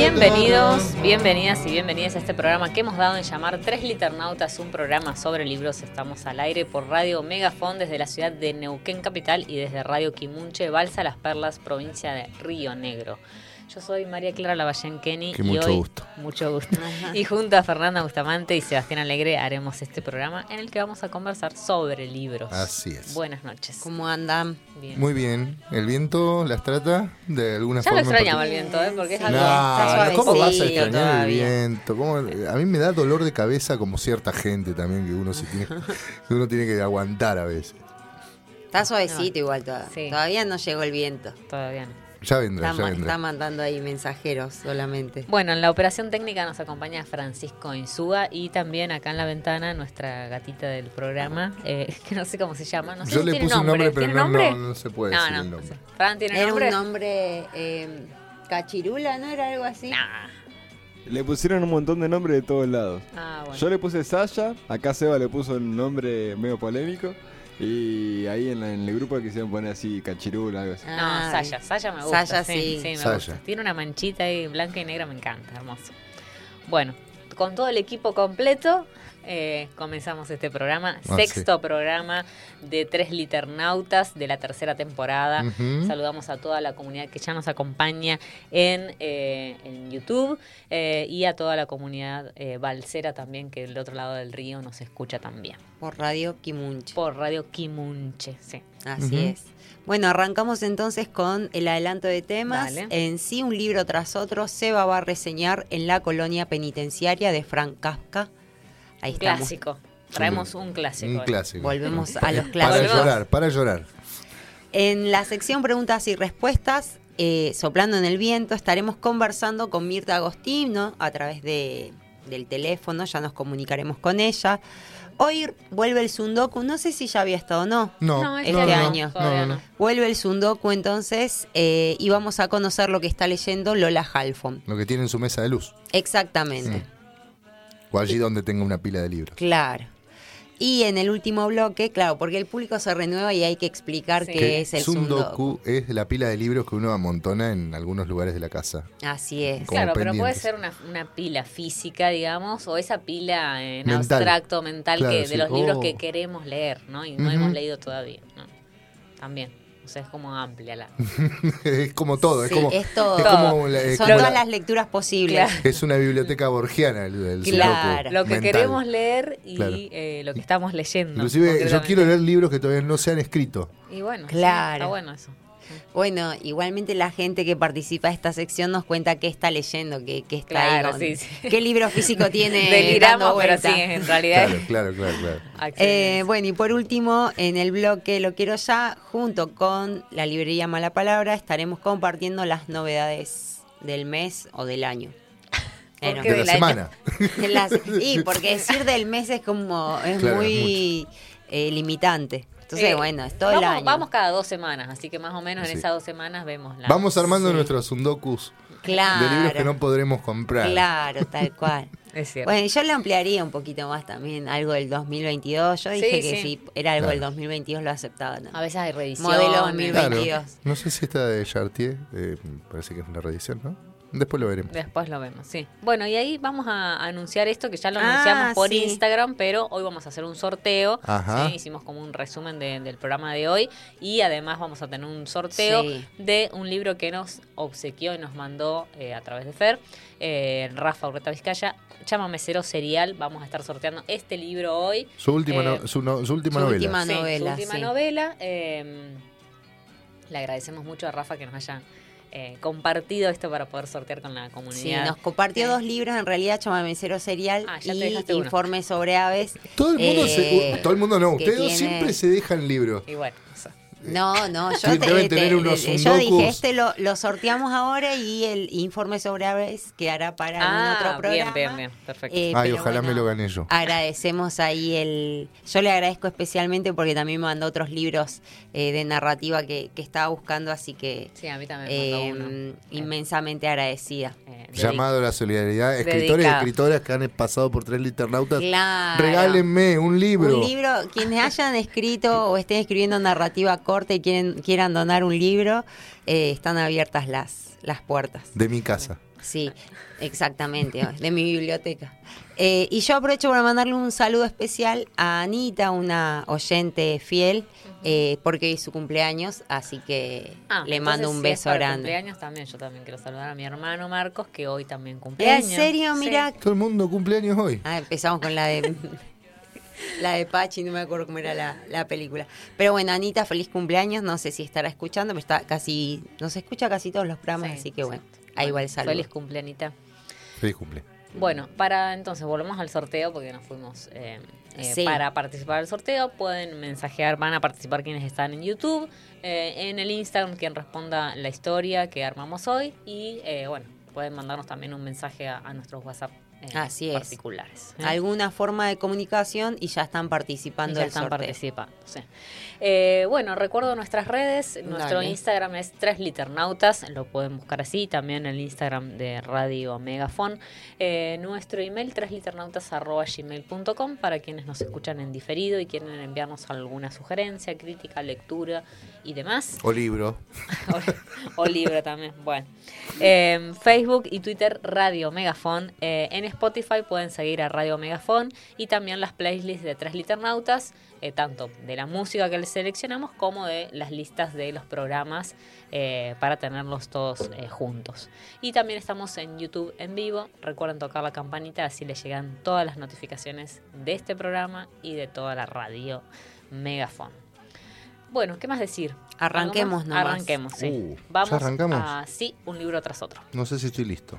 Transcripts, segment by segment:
Bienvenidos, bienvenidas y bienvenidas a este programa que hemos dado en llamar Tres Liternautas, un programa sobre libros. Estamos al aire por Radio Megafon desde la ciudad de Neuquén Capital y desde Radio Quimunche, Balsa Las Perlas, provincia de Río Negro. Yo soy María Clara Lavallén Kenny Que y mucho hoy, gusto. mucho gusto. Y junto a Fernanda Bustamante y Sebastián Alegre haremos este programa en el que vamos a conversar sobre libros. Así es. Buenas noches. ¿Cómo andan? Bien. Muy bien. ¿El viento las trata de alguna ya lo forma? extrañaba el viento, ¿eh? Porque es algo está No, ¿cómo vas a extrañar el viento? ¿Cómo? A mí me da dolor de cabeza como cierta gente también que uno, se tiene, que uno tiene que aguantar a veces. Está suavecito igual todavía. Sí. Todavía no llegó el viento. todavía no. Ya vendrá, Está, ya vendrá. está mandando ahí mensajeros solamente. Bueno, en la operación técnica nos acompaña Francisco Insúa y también acá en la ventana nuestra gatita del programa, eh, que no sé cómo se llama. No sé Yo si le tiene puse un nombre, pero ¿Tiene no, nombre? no, no se puede No, decir no, el no nombre. sé. Fran, ¿tiene Era nombre? un nombre eh, cachirula, ¿no? Era algo así. Nah. Le pusieron un montón de nombres de todos lados. Ah, bueno. Yo le puse Sasha, acá Seba le puso un nombre medio polémico. Y ahí en, la- en el grupo quisieron poner así Cachirul, algo así. No, Ah, Saya, Saya me gusta. Saya, sí, sí. sí, me Saya. gusta. Tiene una manchita ahí blanca y negra, me encanta, hermoso. Bueno, con todo el equipo completo, eh, comenzamos este programa, Ah, sexto programa de Tres Liternautas de la tercera temporada. Saludamos a toda la comunidad que ya nos acompaña en, eh, en YouTube eh, y a toda la comunidad eh, balsera también que del otro lado del río nos escucha también. Por Radio Kimunche. Por Radio Quimunche, sí. Así es. Bueno, arrancamos entonces con el adelanto de temas. Dale. En sí, un libro tras otro, Seba va a reseñar en la colonia penitenciaria de Frank Kafka. Ahí Un estamos. clásico. Traemos un clásico. Un clásico. Volvemos a los Para clásicos. Volvemos. llorar, para llorar. En la sección preguntas y respuestas, eh, soplando en el viento, estaremos conversando con Mirta Agostino a través de, del teléfono, ya nos comunicaremos con ella. Hoy vuelve el Sundoku, no sé si ya había estado o no. No, No, este no, no, año. Todavía no, no. Vuelve el Sundoku entonces eh, y vamos a conocer lo que está leyendo Lola Halfon. Lo que tiene en su mesa de luz. Exactamente, O allí donde tenga una pila de libros. claro. Y en el último bloque, claro, porque el público se renueva y hay que explicar Sí. qué Que es el Sundoku. Sundoku es la pila de libros que uno amontona en algunos lugares de la casa. Así es. Claro, pero puede ser una, una pila física, digamos, o esa pila en Mental. abstracto, mental, Claro, que, de los libros Oh. que queremos leer, ¿no? Y no hemos leído todavía, ¿no? También. O sea, es como amplia la... es como todo, es Sí, como, es todo. es como la- es Son como todas la- las lecturas posibles. Claro. es una biblioteca borgiana el, el Claro. Lo que mental. queremos leer y Claro. eh, lo que estamos leyendo. Inclusive yo quiero leer libros que todavía no se han escrito. Y bueno, sí, Claro. está bueno eso. Bueno, igualmente la gente que participa de esta sección nos cuenta qué está leyendo, qué, qué está ahí Claro, con- sí, sí. qué libro físico tiene Deliramos, pero sí, en realidad Claro, claro, claro, claro. Eh, bueno, y por último, en el bloque Lo Quiero Ya, junto con la librería Mala Palabra, estaremos compartiendo las novedades del mes o del año. ¿Por Bueno, qué De la semana. y porque decir del mes es como, es Claro, muy eh, limitante. Entonces, Eh, bueno, es todo vamos, el año. Vamos cada dos semanas, así que más o menos en esas dos semanas vemos la... Vamos armando Sí. nuestros sundokus claro. de libros que no podremos comprar. Claro, tal cual. Es cierto. Bueno, y yo le ampliaría un poquito más también, algo del 2022. Yo dije Sí, que sí. si era algo del Claro. 2022 lo aceptaba. ¿no? A veces hay reediciones. Modelo 2020. Claro. 22. No sé si esta de Chartier, eh, parece que es una reedición, ¿no? Después lo veremos. Después lo vemos, sí. Bueno, y ahí vamos a anunciar esto que ya lo Ah, anunciamos por sí. Instagram, pero hoy vamos a hacer un sorteo. Ajá. ¿sí? Hicimos como un resumen de- del programa de hoy y además vamos a tener un sorteo Sí. de un libro que nos obsequió y nos mandó eh, a través de Fer, eh, Rafa Urreta Vizcaya. Llámame Cero Serial. Vamos a estar sorteando este libro hoy. Su última, Eh, no- su, no- su última su novela. última Sí, novela, Su última sí. novela. eh, le agradecemos mucho a Rafa que nos haya eh, compartido esto para poder sortear con la Sí, comunidad. nos compartió Eh, dos libros, en realidad, Chamamecero Serial Ah, ya te y dejaste uno. Informe sobre Aves. Todo el mundo, se- Eh, todo el mundo no, ustedes dos tiene- siempre se dejan libros. Y bueno, eso. No, no, yo, te- deben te- tener unos yo sundokus. dije, este lo, lo sorteamos ahora y el informe sobre aves quedará para algún Ah, otro programa. bien, bien, bien, perfecto. Eh, Ay, ojalá bueno, me lo gané yo. Agradecemos ahí el... Yo le agradezco especialmente porque también me mandó otros libros eh, de narrativa que, que estaba buscando, así que Sí, a mí también me eh, uno. inmensamente agradecida. Eh, Llamado a la solidaridad, escritores y escritoras que han pasado por tres liternautas, Claro. regálenme un libro. Un libro, quienes hayan escrito o estén escribiendo narrativa corta y quieren, quieran donar un libro, eh, están abiertas las, las puertas. De mi casa. Sí, exactamente, de mi biblioteca. Eh, y yo aprovecho para mandarle un saludo especial a Anita, una oyente fiel, eh, porque hoy es su cumpleaños, así que Ah, le mando un si es beso para grande. cumpleaños también, yo también quiero saludar a mi hermano Marcos, que hoy también cumpleaños. ¿En serio? Sí. Mira. Todo el mundo cumpleaños hoy. Ah, empezamos con la de la de Pachi, no me acuerdo cómo era la, la película. Pero bueno, Anita, feliz cumpleaños. No sé si estará escuchando, pero está casi, nos escucha casi todos los programas, Sí, así que bueno, ahí igual Bueno, saludo. Feliz cumpleañita. Feliz cumple. Bueno, para entonces volvemos al sorteo porque nos fuimos eh, eh, Sí. para participar del sorteo. Pueden mensajear, van a participar quienes están en YouTube, eh, en el Instagram quien responda la historia que armamos hoy y eh, bueno, pueden mandarnos también un mensaje a, a nuestros WhatsApp eh, Así es. particulares. ¿eh? Alguna forma de comunicación y ya están Y participando ya del están sorteo. participando. sí. Eh, bueno, recuerdo nuestras redes. Nuestro Dale. Instagram es Tres Liternautas. Lo pueden buscar así. También el Instagram de Radio Megafon. Eh, nuestro email tresliternautas.gmail.com para quienes nos escuchan en diferido y quieren enviarnos alguna sugerencia, crítica, lectura y demás. O libro. o, o libro también. Bueno. Eh, Facebook y Twitter Radio Megafon. Eh, en Spotify pueden seguir a Radio Megafon y también las playlists de Tres Liternautas, eh, tanto de la música que les seleccionamos como de las listas de los programas eh, para tenerlos todos eh, juntos. Y también estamos en YouTube en vivo. Recuerden tocar la campanita, así les llegan todas las notificaciones de este programa y de toda la radio Megafon. Bueno, ¿qué más decir? ¿Algo Arranquemos. Arranquemos, sí. Uh, ¿ya Vamos arrancamos? a sí, un libro tras otro. No sé si estoy listo.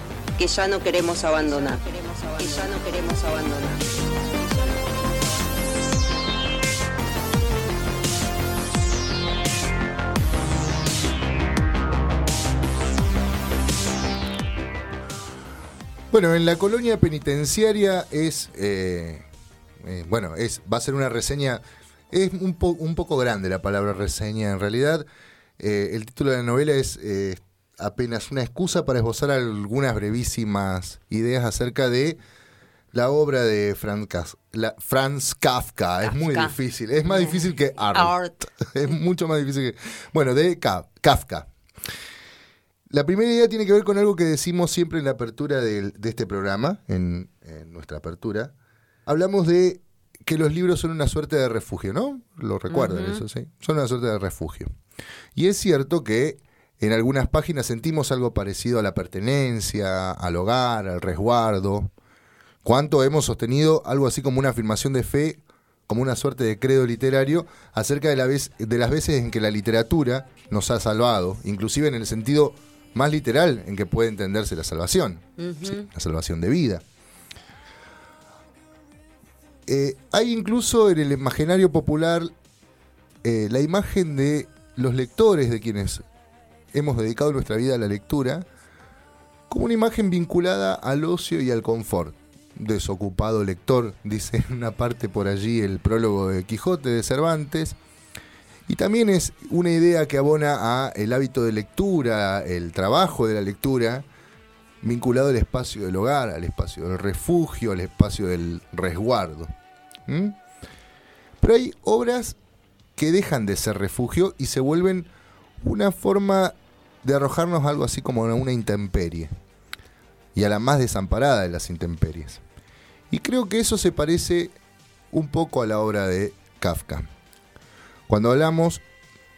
que ya no queremos abandonar. Que ya no queremos abandonar. Bueno, en la colonia penitenciaria es, eh, eh, bueno, es, va a ser una reseña, es un, po- un poco grande la palabra reseña en realidad. Eh, el título de la novela es apenas una excusa para esbozar algunas brevísimas ideas acerca de la obra de Franz, Kas- la- Franz Kafka. Es muy Kafka. difícil, es más difícil que Art. Art. es mucho más difícil que... Bueno, de Ka- Kafka. La primera idea tiene que ver con algo que decimos siempre en la apertura de, este programa, en, en nuestra apertura. Hablamos de que los libros son una suerte de refugio, ¿no? Lo recuerdan eso, sí. Son una suerte de refugio. Y es cierto que en algunas páginas sentimos algo parecido a la pertenencia, al hogar, al resguardo. ¿Cuánto hemos sostenido algo así como una afirmación de fe como una suerte de credo literario acerca de, la vez, de las veces en que la literatura nos ha salvado, inclusive en el sentido más literal en que puede entenderse la salvación, ¿sí? la salvación de vida. Eh, hay incluso en el imaginario popular eh, la imagen de los lectores, de quienes hemos dedicado nuestra vida a la lectura, como una imagen vinculada al ocio y al confort. Desocupado lector, dice en una parte por allí el prólogo de Quijote de Cervantes. Y también es una idea que abona a el hábito de lectura, el trabajo de la lectura, vinculado al espacio del hogar, al espacio del refugio, al espacio del resguardo. ¿Mm? Pero hay obras que dejan de ser refugio y se vuelven una forma de arrojarnos algo así como a una intemperie y a la más desamparada de las intemperies. Y creo que eso se parece un poco a la obra de Kafka. Cuando hablamos,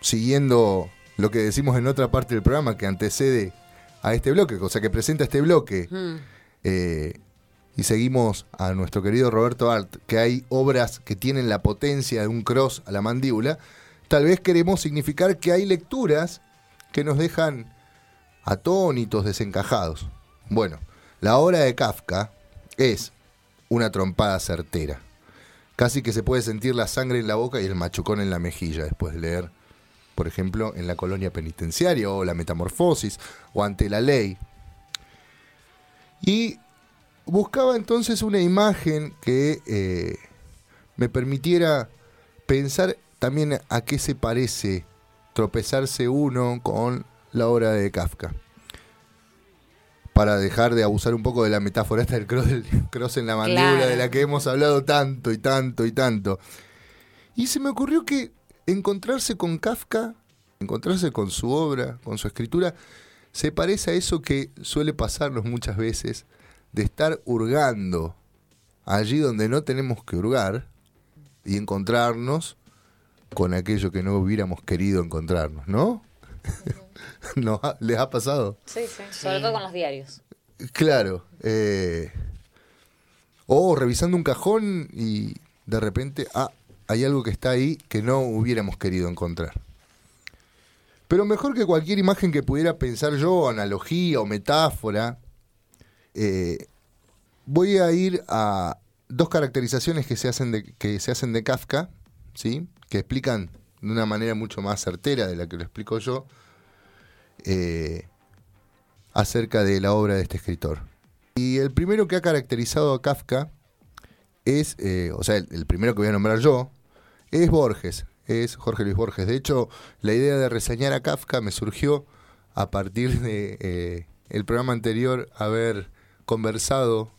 siguiendo lo que decimos en otra parte del programa que antecede a este bloque, o sea que presenta este bloque, Mm. eh, y seguimos a nuestro querido Roberto Art, que hay obras que tienen la potencia de un cross a la mandíbula, tal vez queremos significar que hay lecturas que nos dejan atónitos, desencajados. Bueno, la obra de Kafka es una trompada certera. Casi que se puede sentir la sangre en la boca y el machucón en la mejilla después de leer, por ejemplo, en la colonia penitenciaria o la metamorfosis o ante la ley. Y buscaba entonces una imagen que eh, me permitiera pensar también a qué se parece tropezarse uno con la obra de Kafka. Para dejar de abusar un poco de la metáfora esta del cross, del cross en la mandíbula Claro. de la que hemos hablado tanto y tanto y tanto. Y se me ocurrió que encontrarse con Kafka, encontrarse con su obra, con su escritura, se parece a eso que suele pasarnos muchas veces, de estar hurgando allí donde no tenemos que hurgar y encontrarnos con aquello que no hubiéramos querido encontrarnos, ¿no? ¿No ha- ¿Les ha pasado? Sí, sí. Sobre todo con los diarios. Claro. eh, o revisando un cajón y de repente, ah, hay algo que está ahí que no hubiéramos querido encontrar. Pero mejor que cualquier imagen que pudiera pensar yo, analogía o metáfora, eh, voy a ir a dos caracterizaciones que se hacen de, que se hacen de Kafka, ¿sí? Que explican de una manera mucho más certera de la que lo explico yo, eh, acerca de la obra de este escritor. Y el primero que ha caracterizado a Kafka es, eh, o sea, el, primero que voy a nombrar yo, es Borges, es Jorge Luis Borges. De hecho, la idea de reseñar a Kafka me surgió a partir de eh, programa anterior haber conversado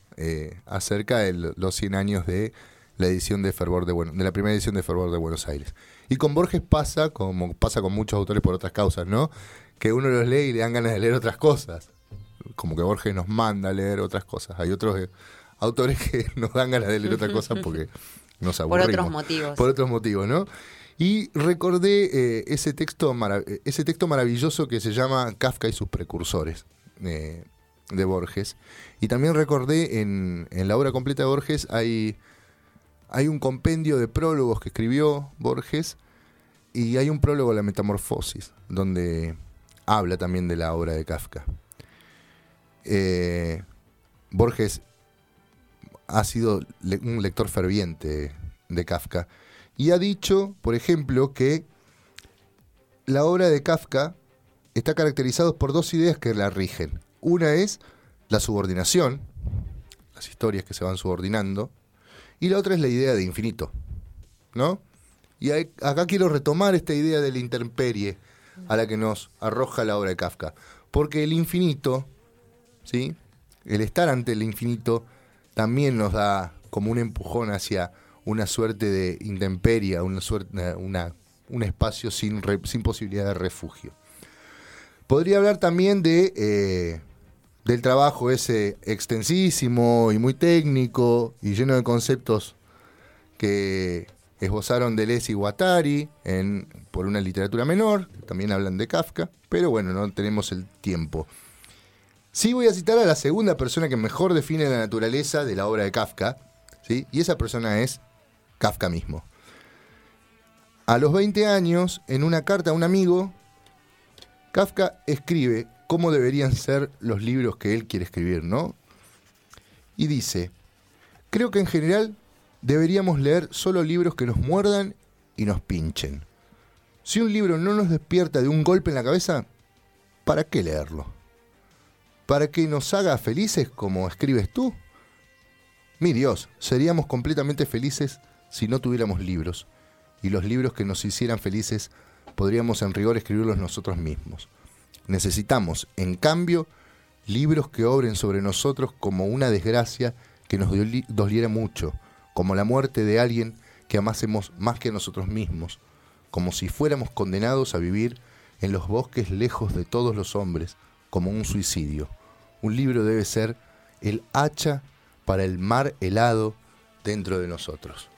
acerca de lo- los 100 años de la edición de Fervor de bueno, de la primera edición de Fervor de Buenos Aires. Y con Borges pasa, como pasa con muchos autores por otras causas, ¿no? Que uno los lee y le dan ganas de leer otras cosas. Como que Borges nos manda a leer otras cosas. Hay otros eh, autores que nos dan ganas de leer otras cosas porque nos Por aburrimos. otros motivos. Por otros motivos, ¿no? Y recordé eh, ese, texto eh, ese texto maravilloso que se llama Kafka y sus precursores, eh, de Borges. Y también recordé en, en la obra completa de Borges hay, hay un compendio de prólogos que escribió Borges y hay un prólogo a la Metamorfosis, donde habla también de la obra de Kafka. Eh, Borges ha sido un lector ferviente de Kafka y ha dicho, por ejemplo, que la obra de Kafka está caracterizada por dos ideas que la rigen. Una es la subordinación, las historias que se van subordinando, y la otra es la idea de infinito, ¿no? Y acá quiero retomar esta idea de la intemperie a la que nos arroja la obra de Kafka, porque el infinito, ¿sí? El estar ante el infinito también nos da como un empujón hacia una suerte de intemperia, una suerte, una, un espacio sin, sin posibilidad de refugio. Podría hablar también de eh, del trabajo ese extensísimo y muy técnico y lleno de conceptos que esbozaron Deleuze y Guattari en, por una literatura menor, también hablan de Kafka, pero bueno, no tenemos el tiempo. Sí voy a citar a la segunda persona que mejor define la naturaleza de la obra de Kafka, ¿sí? y esa persona es Kafka mismo. A los 20 años, en una carta a un amigo, Kafka escribe cómo deberían ser los libros que él quiere escribir, ¿no? Y dice, creo que en general deberíamos leer solo libros que nos muerdan y nos pinchen. Si un libro no nos despierta de un golpe en la cabeza, ¿para qué leerlo? ¿Para que nos haga felices como escribes tú? Mi Dios, seríamos completamente felices si no tuviéramos libros y los libros que nos hicieran felices podríamos en rigor escribirlos nosotros mismos. Necesitamos, en cambio, libros que obren sobre nosotros como una desgracia que nos doliera mucho, como la muerte de alguien que amásemos más que a nosotros mismos, como si fuéramos condenados a vivir en los bosques lejos de todos los hombres, como un suicidio. Un libro debe ser el hacha para el mar helado dentro de nosotros.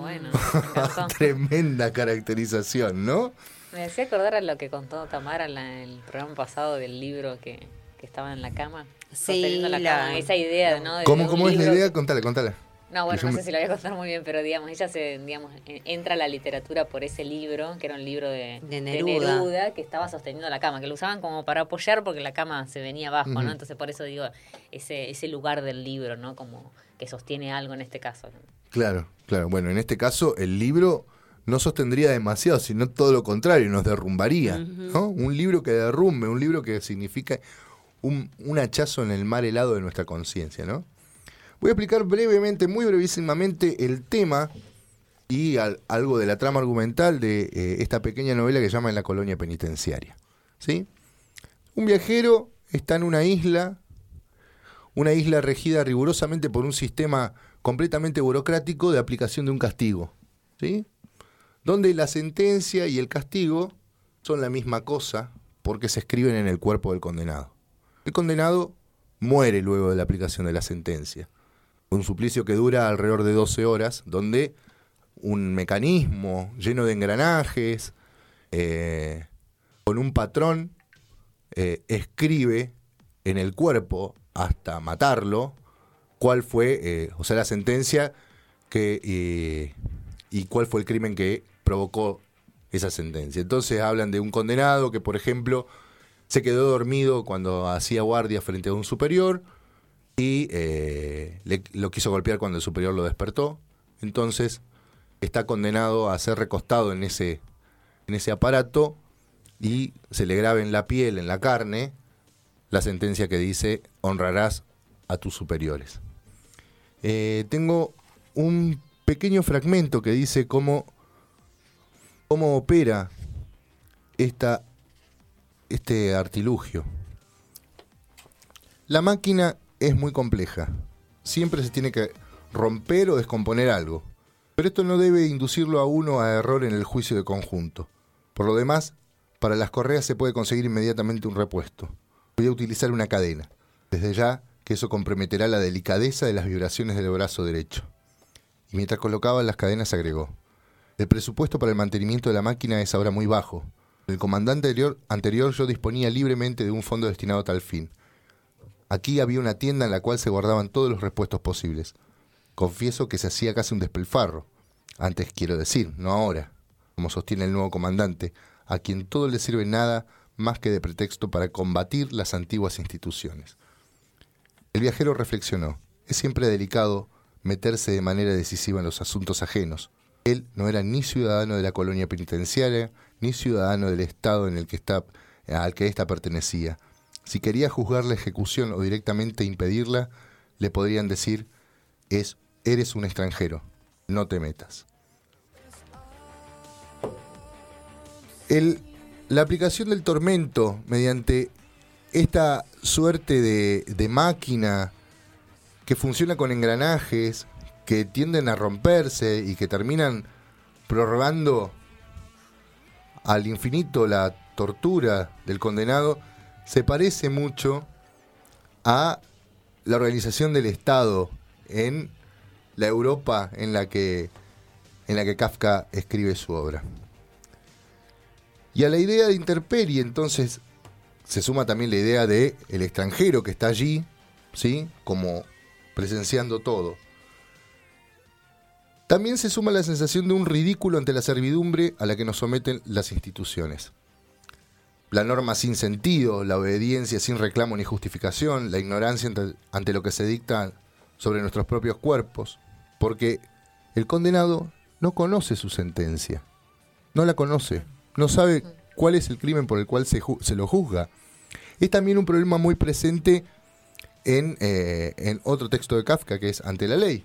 Bueno, Tremenda caracterización, ¿no? Me hacía acordar a lo que contó Tamara en el programa pasado del libro que, estaba en la cama. Sí, la, esa idea, ¿no? ¿Cómo, cómo es la idea? Contale, contale. No, bueno, no sé si lo voy a contar muy bien, pero digamos, ella se, digamos, entra a la literatura por ese libro, que era un libro de, Neruda. que estaba sosteniendo la cama, que lo usaban como para apoyar porque la cama se venía abajo, ¿no? Entonces por eso digo, ese, ese lugar del libro, ¿no? Como que sostiene algo en este caso. Claro, claro. Bueno, en este caso el libro no sostendría demasiado, sino todo lo contrario, nos derrumbaría, ¿no? Un libro que derrumbe, un libro que significa un, un hachazo en el mar helado de nuestra conciencia, ¿no? Voy a explicar brevemente, muy brevísimamente, el tema y algo de la trama argumental de eh, esta pequeña novela que se llama En la colonia penitenciaria. ¿sí? Un viajero está en una isla, una isla regida rigurosamente por un sistema completamente burocrático de aplicación de un castigo, ¿sí? Donde la sentencia y el castigo son la misma cosa porque se escriben en el cuerpo del condenado. El condenado muere luego de la aplicación de la sentencia un suplicio que dura alrededor de 12 horas, donde un mecanismo lleno de engranajes, eh, con un patrón, eh, escribe en el cuerpo hasta matarlo cuál fue, eh, o sea, la sentencia que, y cuál fue el crimen que provocó esa sentencia. Entonces hablan de un condenado que, por ejemplo, se quedó dormido cuando hacía guardia frente a un superior, y eh, lo quiso golpear cuando el superior lo despertó. Entonces está condenado a ser recostado en ese, en ese aparato y se le grabe en la piel, en la carne, la sentencia que dice honrarás a tus superiores. Eh, tengo un pequeño fragmento que dice cómo, cómo opera esta, este artilugio. La máquina es muy compleja. Siempre se tiene que romper o descomponer algo. Pero esto no debe inducirlo a uno a error en el juicio de conjunto. Por lo demás, para las correas se puede conseguir inmediatamente un repuesto. Voy a utilizar una cadena. Desde ya que eso comprometerá la delicadeza de las vibraciones del brazo derecho. Y mientras colocaba las cadenas agregó. El presupuesto para el mantenimiento de la máquina es ahora muy bajo. El comandante anterior, anterior yo disponía libremente de un fondo destinado a tal fin. Aquí había una tienda en la cual se guardaban todos los repuestos posibles. Confieso que se hacía casi un despilfarro. Antes quiero decir, no ahora, como sostiene el nuevo comandante, a quien todo le sirve nada más que de pretexto para combatir las antiguas instituciones. El viajero reflexionó. Es siempre delicado meterse de manera decisiva en los asuntos ajenos. Él no era ni ciudadano de la colonia penitenciaria, ni ciudadano del Estado en el que está, al que ésta pertenecía. Si quería juzgar la ejecución o directamente impedirla, le podrían decir, es, eres un extranjero, no te metas. la aplicación del tormento mediante esta suerte de máquina que funciona con engranajes, que tienden a romperse y que terminan prorrogando al infinito la tortura del condenado, se parece mucho a la organización del Estado en la Europa en la que, en la que Kafka escribe su obra. Y a la idea de interperie, entonces, se suma también la idea de el extranjero que está allí, ¿sí? Como presenciando todo. También se suma la sensación de un ridículo ante la servidumbre a la que nos someten las instituciones. La norma sin sentido, la obediencia sin reclamo ni justificación, la ignorancia ante, lo que se dicta sobre nuestros propios cuerpos, porque el condenado no conoce su sentencia, no la conoce, no sabe cuál es el crimen por el cual se, lo juzga. Es también un problema muy presente en, eh, en otro texto de Kafka, que es Ante la ley.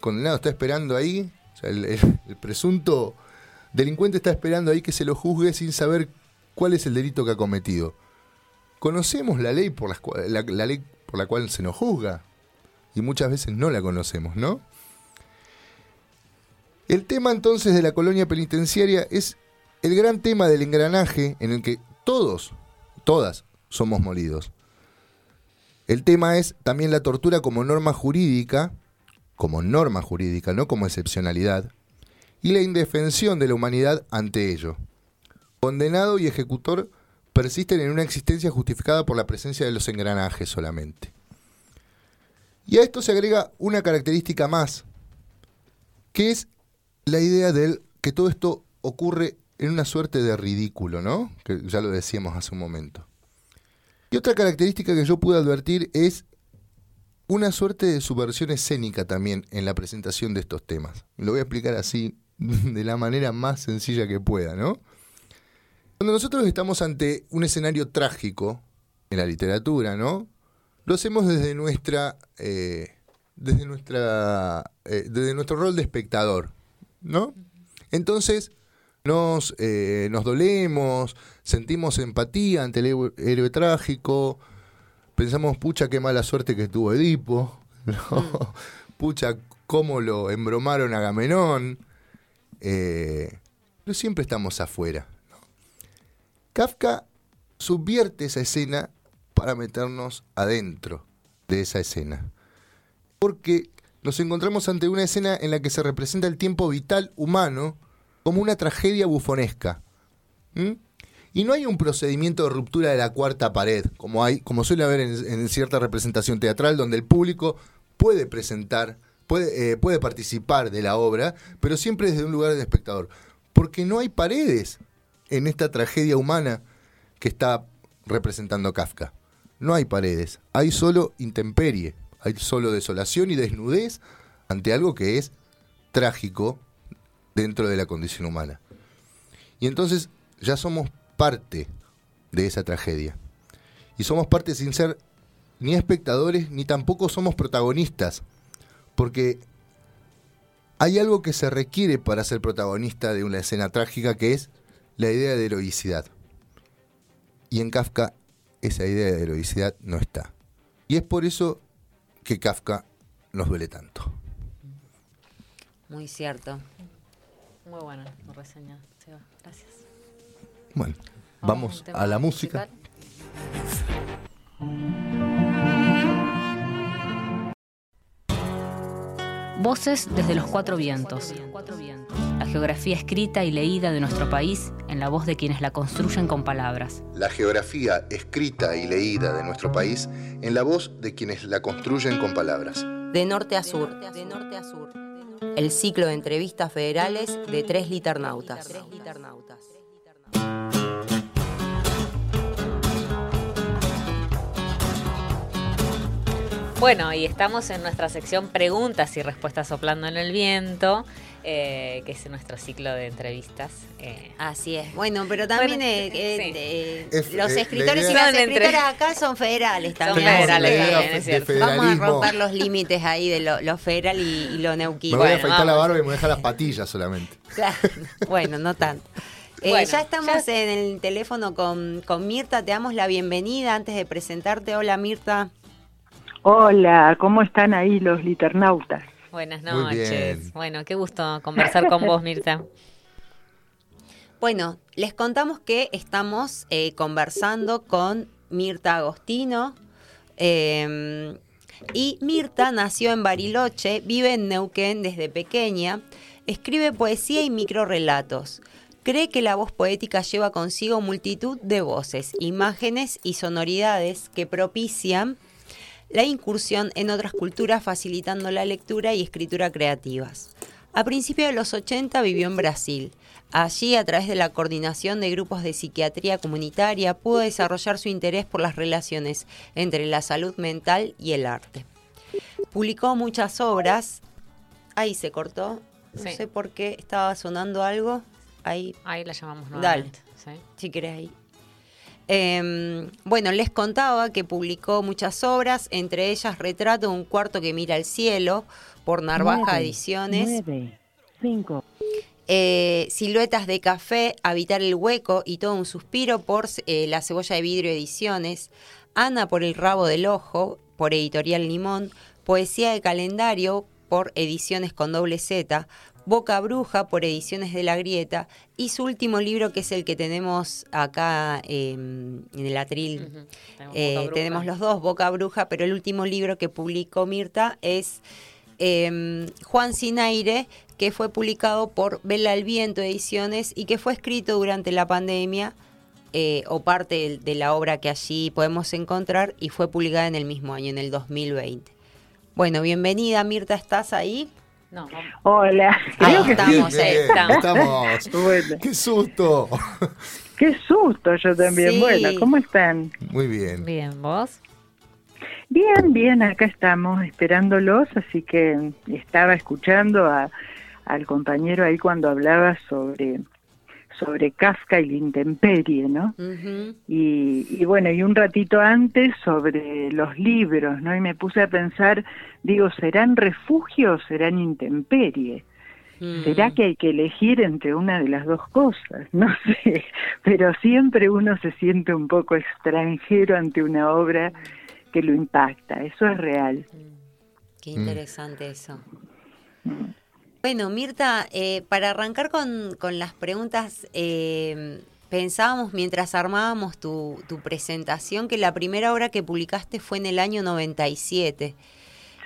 Condenado está esperando ahí, el, presunto delincuente está esperando ahí que se lo juzgue sin saber cuál es el delito que ha cometido. Conocemos la ley por la cual se nos juzga y muchas veces no la conocemos, ¿no? El tema entonces de la colonia penitenciaria es el gran tema del engranaje en el que todos, todas, somos molidos. El tema es también la tortura como norma jurídica, como norma jurídica, no como excepcionalidad, y la indefensión de la humanidad ante ello. Condenado y ejecutor persisten en una existencia justificada por la presencia de los engranajes solamente. Y a esto se agrega una característica más, que es la idea de que todo esto ocurre en una suerte de ridículo, ¿no? Que ya lo decíamos hace un momento. Y otra característica que yo pude advertir es una suerte de subversión escénica también en la presentación de estos temas. Lo voy a explicar así de la manera más sencilla que pueda, ¿no? Cuando nosotros estamos ante un escenario trágico en la literatura, ¿no? Lo hacemos desde nuestra, eh, desde nuestra, eh, desde nuestro rol de espectador, ¿no? Entonces nos, eh, nos dolemos, sentimos empatía ante el héroe, héroe trágico, pensamos, pucha, qué mala suerte que tuvo Edipo, ¿no? pucha, cómo lo embromaron a Agamenón, eh, pero siempre estamos afuera. ¿no? Kafka subvierte esa escena para meternos adentro de esa escena. Porque nos encontramos ante una escena en la que se representa el tiempo vital humano como una tragedia bufonesca. ¿Mm? Y no hay un procedimiento de ruptura de la cuarta pared, como, hay, como suele haber en, cierta representación teatral, donde el público puede presentar, puede, eh, puede participar de la obra, pero siempre desde un lugar de espectador. Porque no hay paredes en esta tragedia humana que está representando Kafka. No hay paredes, hay solo intemperie, hay solo desolación y desnudez ante algo que es trágico dentro de la condición humana. Y entonces ya somos parte de esa tragedia. Y somos parte sin ser ni espectadores ni tampoco somos protagonistas. Porque hay algo que se requiere para ser protagonista de una escena trágica que es la idea de heroicidad. Y en Kafka esa idea de heroicidad no está. Y es por eso que Kafka nos duele tanto. Muy cierto. Muy buena tu reseña, Seba. Gracias. Bueno, vamos a la música. Voces desde los cuatro vientos. La geografía escrita y leída de nuestro país en la voz de quienes la construyen con palabras. La geografía escrita y leída de nuestro país en la voz de quienes la construyen con palabras. De norte a sur. De norte a sur. El ciclo de entrevistas federales de tres liternautas. Bueno, y estamos en nuestra sección preguntas y respuestas soplando en el viento, eh, que es nuestro ciclo de entrevistas. eh. Así es. Bueno, pero también Bueno, eh, eh, sí. eh, Es- los eh, la escritores y las Son entre- escritoras acá son federales Son también. federales así que también, es cierto. Vamos a romper los límites ahí de lo, lo federal y, y lo Me neuquino. voy a Bueno, afeitar la barba y me voy a dejar las patillas solamente. Claro. Bueno, no tanto. Eh, Bueno, ya estamos ya- en el teléfono con, con Mirta. Te damos la bienvenida antes de presentarte. Hola, Mirta. Hola, ¿cómo están ahí los liternautas? Buenas Muy noches. bien. Bueno, qué gusto conversar con vos, Mirta. Bueno, les contamos que estamos eh, conversando con Mirta Agostino. eh, y Mirta nació en Bariloche, vive en Neuquén desde pequeña, escribe poesía y microrelatos. Cree que la voz poética lleva consigo multitud de voces, imágenes y sonoridades que propician la incursión en otras culturas facilitando la lectura y escritura creativas. A principios de los 80 vivió en Brasil. Allí, a través de la coordinación de grupos de psiquiatría comunitaria, pudo desarrollar su interés por las relaciones entre la salud mental y el arte. Publicó muchas obras. Ahí se cortó. No Sí. sé por qué estaba sonando algo. Ahí, Ahí la llamamos Dale. nuevamente. ¿sí? si querés ahí. Em, bueno, les contaba que publicó muchas obras, entre ellas Retrato de un cuarto que mira al cielo, por Narvaja Nueve, Ediciones. Nueve, cinco, Eh, Siluetas de Café, Habitar el Hueco y Todo un Suspiro por eh, La Cebolla de Vidrio Ediciones, Ana por el Rabo del Ojo por Editorial Limón, Poesía de Calendario por Ediciones con doble Z, Boca Bruja por Ediciones de la Grieta y su último libro que es el que tenemos acá eh, en el atril. Tenemos Eh, tenemos los dos, Boca Bruja, pero el último libro que publicó Mirta es eh, Juan Sin Aire, que fue publicado por Vela al Viento Ediciones y que fue escrito durante la pandemia eh, o parte de, de la obra que allí podemos encontrar y fue publicada en el mismo año, en el 2020. Bueno, bienvenida Mirta, ¿estás ahí? No, Hola, Ahí que estamos, Bien, eh, bien, estamos. estamos. Bueno, ¡Qué susto! qué susto yo también. Sí. Bueno, ¿cómo están? Muy bien. bien, ¿vos? Bien, bien, acá estamos esperándolos, así que estaba escuchando a- al compañero ahí cuando hablaba sobre sobre Kafka y la intemperie, ¿no? Y, y bueno, y un ratito antes sobre los libros, ¿no? Y me puse a pensar, digo, ¿serán refugios o serán intemperie? ¿Será Mm. que hay que elegir entre una de las dos cosas? No sé, pero siempre uno se siente un poco extranjero ante una obra que lo impacta, eso es real. Qué Mm. interesante eso. Bueno, Mirta, eh, para arrancar con, con las preguntas, eh, pensábamos mientras armábamos tu, tu presentación que la primera obra que publicaste fue en el año 97.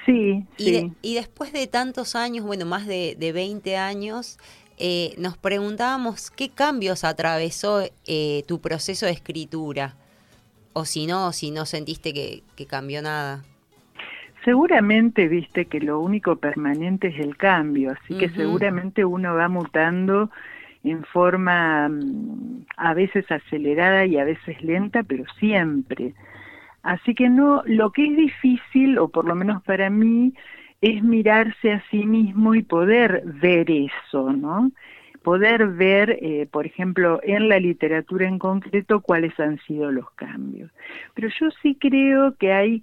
Sí, Y, sí. de- y después de tantos años, bueno, más de, de 20 años, eh, nos preguntábamos qué cambios atravesó eh, tu proceso de escritura. O si no, si no sentiste que, que cambió nada. Seguramente viste que lo único permanente es el cambio, así que seguramente uno va mutando en forma mm, a veces acelerada y a veces lenta, pero siempre. Así que no, lo que es difícil, o por lo menos para mí, es mirarse a sí mismo y poder ver eso, ¿no? Poder ver, eh, por ejemplo, en la literatura en concreto, cuáles han sido los cambios. Pero yo sí creo que hay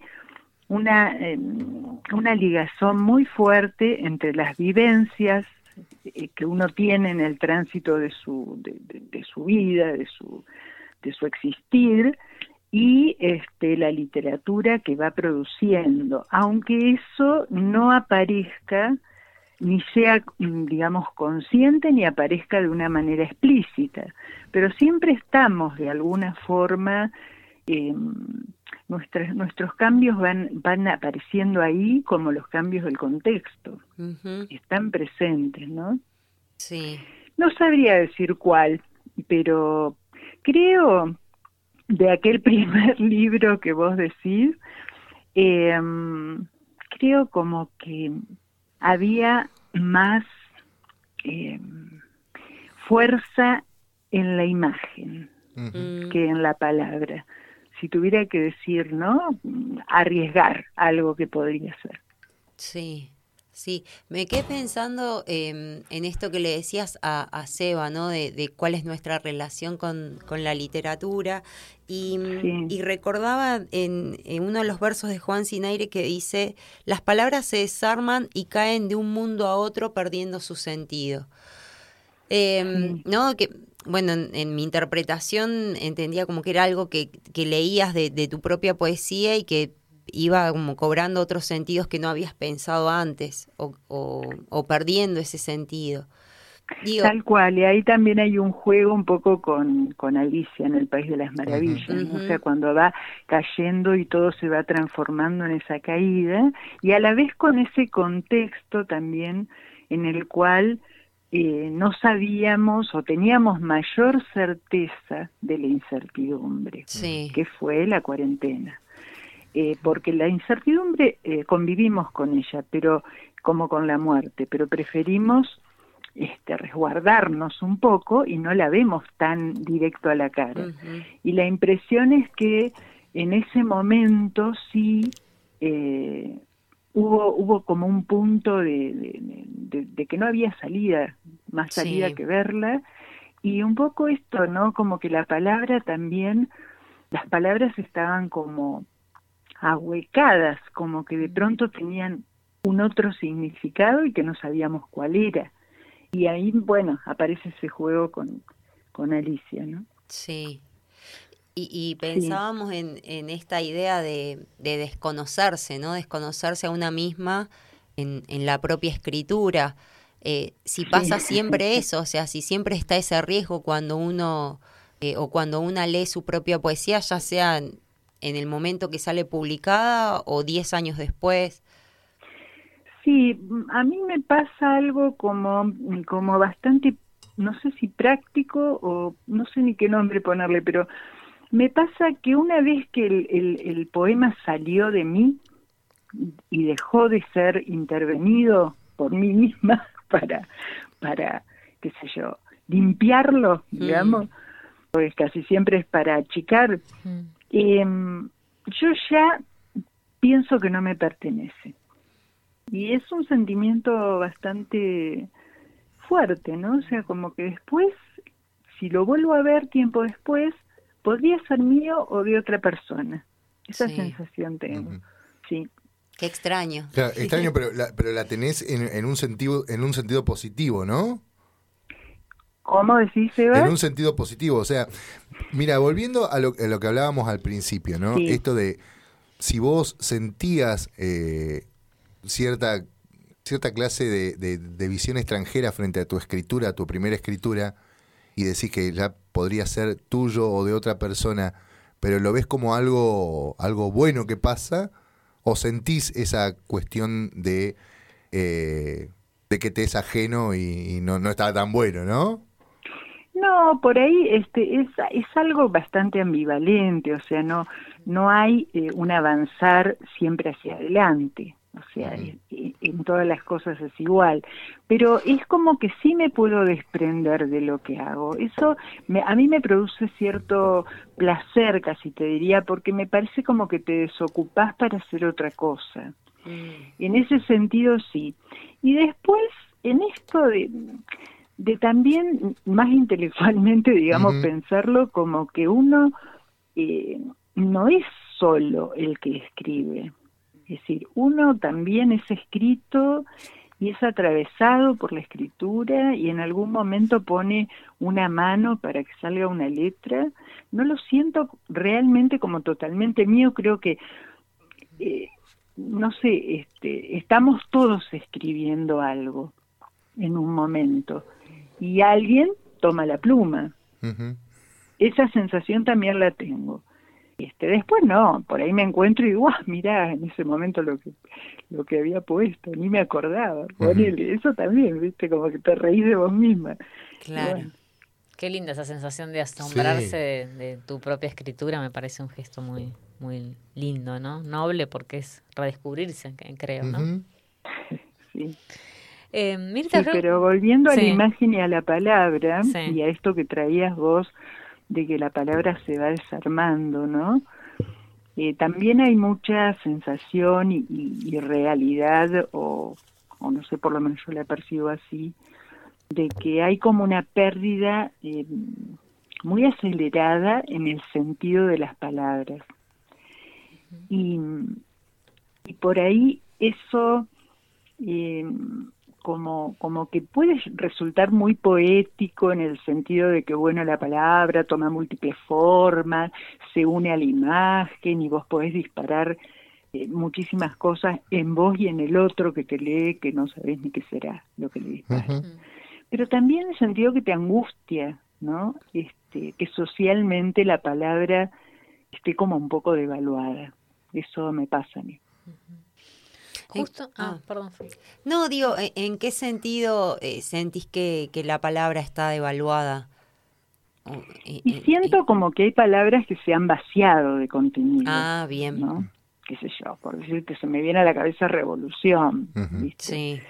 una, eh, una ligazón muy fuerte entre las vivencias eh, que uno tiene en el tránsito de su, de, su vida, de su, de su existir, y este, la literatura que va produciendo, aunque eso no aparezca ni sea, digamos, consciente ni aparezca de una manera explícita, pero siempre estamos de alguna forma eh, nuestras, nuestros cambios van, van apareciendo ahí como los cambios del contexto, están presentes, ¿no? Sí. No sabría decir cuál, pero creo de aquel primer libro que vos decís, eh, creo como que había más eh, fuerza en la imagen. Mm. que en la palabra. Si tuviera que decir, ¿no? Arriesgar algo que podría ser. Sí, sí. Me quedé pensando eh, en esto que le decías a, a Seba, ¿no? De, de cuál es nuestra relación con, con la literatura. Y, mm, Sí. y recordaba en, en uno de los versos de Juan Sinaire que dice, las palabras se desarman y caen de un mundo a otro perdiendo su sentido. Eh, Sí. ¿No? Que, bueno, en, en mi interpretación entendía como que era algo que, que leías de, de tu propia poesía y que iba como cobrando otros sentidos que no habías pensado antes o, o- o perdiendo ese sentido. Digo, Tal cual, y ahí también hay un juego un poco con, con Alicia en el País de las Maravillas, o sea, cuando va cayendo y todo se va transformando en esa caída, y a la vez con ese contexto también en el cual eh, no sabíamos o teníamos mayor certeza de la incertidumbre, sí, que fue la cuarentena. eh, porque la incertidumbre eh, convivimos con ella, pero como con la muerte, pero preferimos este, resguardarnos un poco y no la vemos tan directo a la cara. Y la impresión es que en ese momento sí eh, hubo, hubo como un punto de, de, que no había salida, más salida que verla, y un poco esto, ¿no? Como que la palabra también, las palabras estaban como ahuecadas, como que de pronto tenían un otro significado y que no sabíamos cuál era. Y ahí, bueno, aparece ese juego con, con Alicia, ¿no? Sí. Y, pensábamos en, en, esta idea de, de, desconocerse, ¿no? Desconocerse a una misma en, en la propia escritura. Eh, si pasa siempre eso, o sea, si siempre está ese riesgo cuando uno eh, o cuando una lee su propia poesía, ya sea en, el momento que sale publicada o diez años después. Sí, a mí me pasa algo como, como bastante, no sé si práctico o no sé ni qué nombre ponerle, pero me pasa que una vez que el, el poema salió de mí y dejó de ser intervenido por mí misma, para, para, qué sé yo, limpiarlo, mm. digamos, pues casi siempre es para achicar. Mm. Em, yo ya pienso que no me pertenece. Y es un sentimiento bastante fuerte, ¿no? O sea, como que después, si lo vuelvo a ver tiempo después, podría ser mío o de otra persona. Esa sensación tengo. Sí. Qué extraño. extraño, pero la, pero la tenés en, un sentido, en un sentido positivo, ¿no? ¿Cómo decís, Eva? En un sentido positivo, o sea, mira, volviendo a lo, que hablábamos al principio, ¿no? Esto de si vos sentías eh, cierta, cierta clase de, de, visión extranjera frente a tu escritura, a tu primera escritura, y decís que ya podría ser tuyo o de otra persona, pero lo ves como algo, algo bueno que pasa, o sentís esa cuestión de, eh, de que te es ajeno y, no, no está tan bueno, ¿no? No, por ahí este, es, es algo bastante ambivalente, o sea, no, no hay eh, un avanzar siempre hacia adelante. O sea, en todas las cosas es igual. Pero es como que sí me puedo desprender de lo que hago. Eso me, a mí me produce cierto placer, casi te diría, porque me parece como que te desocupás para hacer otra cosa. Mm. En ese sentido, sí. Y después, en esto de, de también, más intelectualmente, digamos, pensarlo como que uno eh, no es solo el que escribe es decir, uno también es escrito y es atravesado por la escritura y en algún momento pone una mano para que salga una letra. No lo siento realmente como totalmente mío, creo que, eh, no sé, este, estamos todos escribiendo algo en un momento y alguien toma la pluma. Esa sensación también la tengo. Este, después no, por ahí me encuentro y digo, ah, mirá, en ese momento lo que lo que había puesto, ni me acordaba. eso también, viste, como que te reís de vos misma. Claro. Qué linda esa sensación de asombrarse de, tu propia escritura, me parece un gesto muy muy lindo, ¿no? Noble porque es redescubrirse, creo, ¿no? sí. Eh, Mirta, pero volviendo a la imagen y a la palabra y a esto que traías vos de que la palabra se va desarmando, ¿no? Eh, también hay mucha sensación y, realidad, o, no sé, por lo menos yo la percibo así, de que hay como una pérdida eh, muy acelerada en el sentido de las palabras. Y, y por ahí eso eh, como, como que puede resultar muy poético en el sentido de que, bueno, la palabra toma múltiples formas, se une a la imagen y vos podés disparar eh, muchísimas cosas en vos y en el otro que te lee, que no sabés ni qué será lo que le disparas. Pero también en el sentido que te angustia, ¿no? Este, que socialmente la palabra esté como un poco devaluada. Eso me pasa a mí. Justo, ah, ah, perdón. No, digo, ¿en qué sentido eh, sentís que, que, la palabra está devaluada? y siento como que hay palabras que se han vaciado de contenido. Ah, bien. ¿no? qué sé yo, por decir que se me viene a la cabeza revolución, ¿viste? Sí.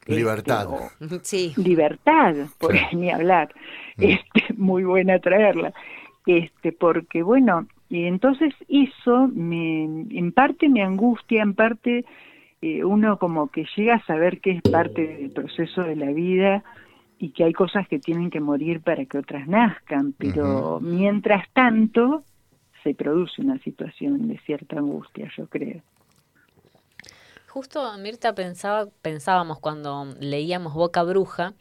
Este, Libertad. o- Sí. libertad, por Sí. ni hablar, Mm. este, muy buena traerla, este, porque bueno, y entonces eso me, en parte me angustia, en parte eh, uno como que llega a saber que es parte del proceso de la vida y que hay cosas que tienen que morir para que otras nazcan, pero mientras tanto se produce una situación de cierta angustia, yo creo. Justo, Mirta, pensaba, pensábamos cuando leíamos Boca Bruja,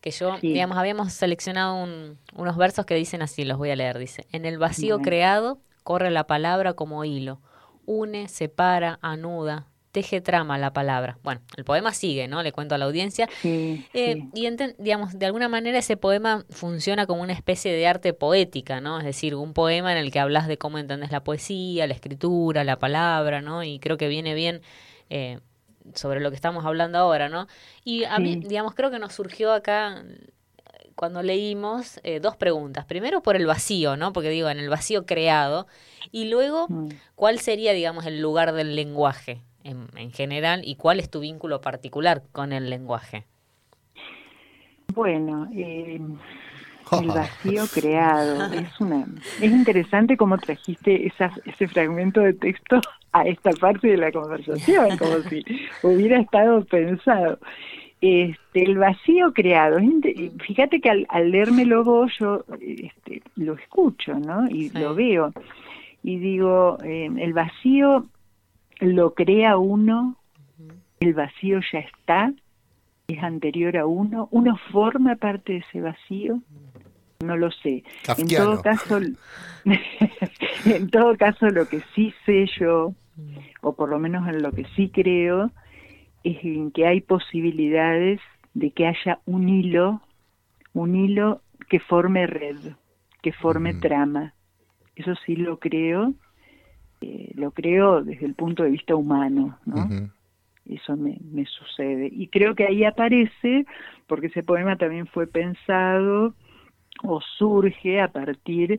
que yo, Sí. digamos, habíamos seleccionado un- unos versos que dicen así, los voy a leer, dice, en el vacío creado corre la palabra como hilo, une, separa, anuda, teje trama la palabra. Bueno, el poema sigue, ¿no? Le cuento a la audiencia. Sí, Eh, sí. Y enten- digamos, de alguna manera ese poema funciona como una especie de arte poética, ¿no? Es decir, un poema en el que hablas de cómo entendés la poesía, la escritura, la palabra, ¿no? Y creo que viene bien eh, sobre lo que estamos hablando ahora, ¿no? Y a mí, Sí. digamos, creo que nos surgió acá eh, cuando leímos eh, dos preguntas. Primero por el vacío, ¿no? Porque digo, en el vacío creado. Y luego, Mm. ¿cuál sería, digamos, el lugar del lenguaje en, en general y cuál es tu vínculo particular con el lenguaje? Bueno, eh, el vacío creado es una es interesante cómo trajiste esas, ese fragmento de texto a esta parte de la conversación, como si hubiera estado pensado. Este, el vacío creado, fíjate que al, al leérmelo vos yo este, lo escucho, ¿no? Y Sí. lo veo. Y digo, eh, el vacío lo crea uno, el vacío ya está, es anterior a uno, uno forma parte de ese vacío, no lo sé. En todo caso, en todo caso lo que sí sé yo, o por lo menos en lo que sí creo, es en que hay posibilidades de que haya un hilo, un hilo que forme red, que forme Ujú. trama. Eso sí lo creo, eh, lo creo desde el punto de vista humano, ¿no? Eso me, me sucede. Y creo que ahí aparece, porque ese poema también fue pensado o surge a partir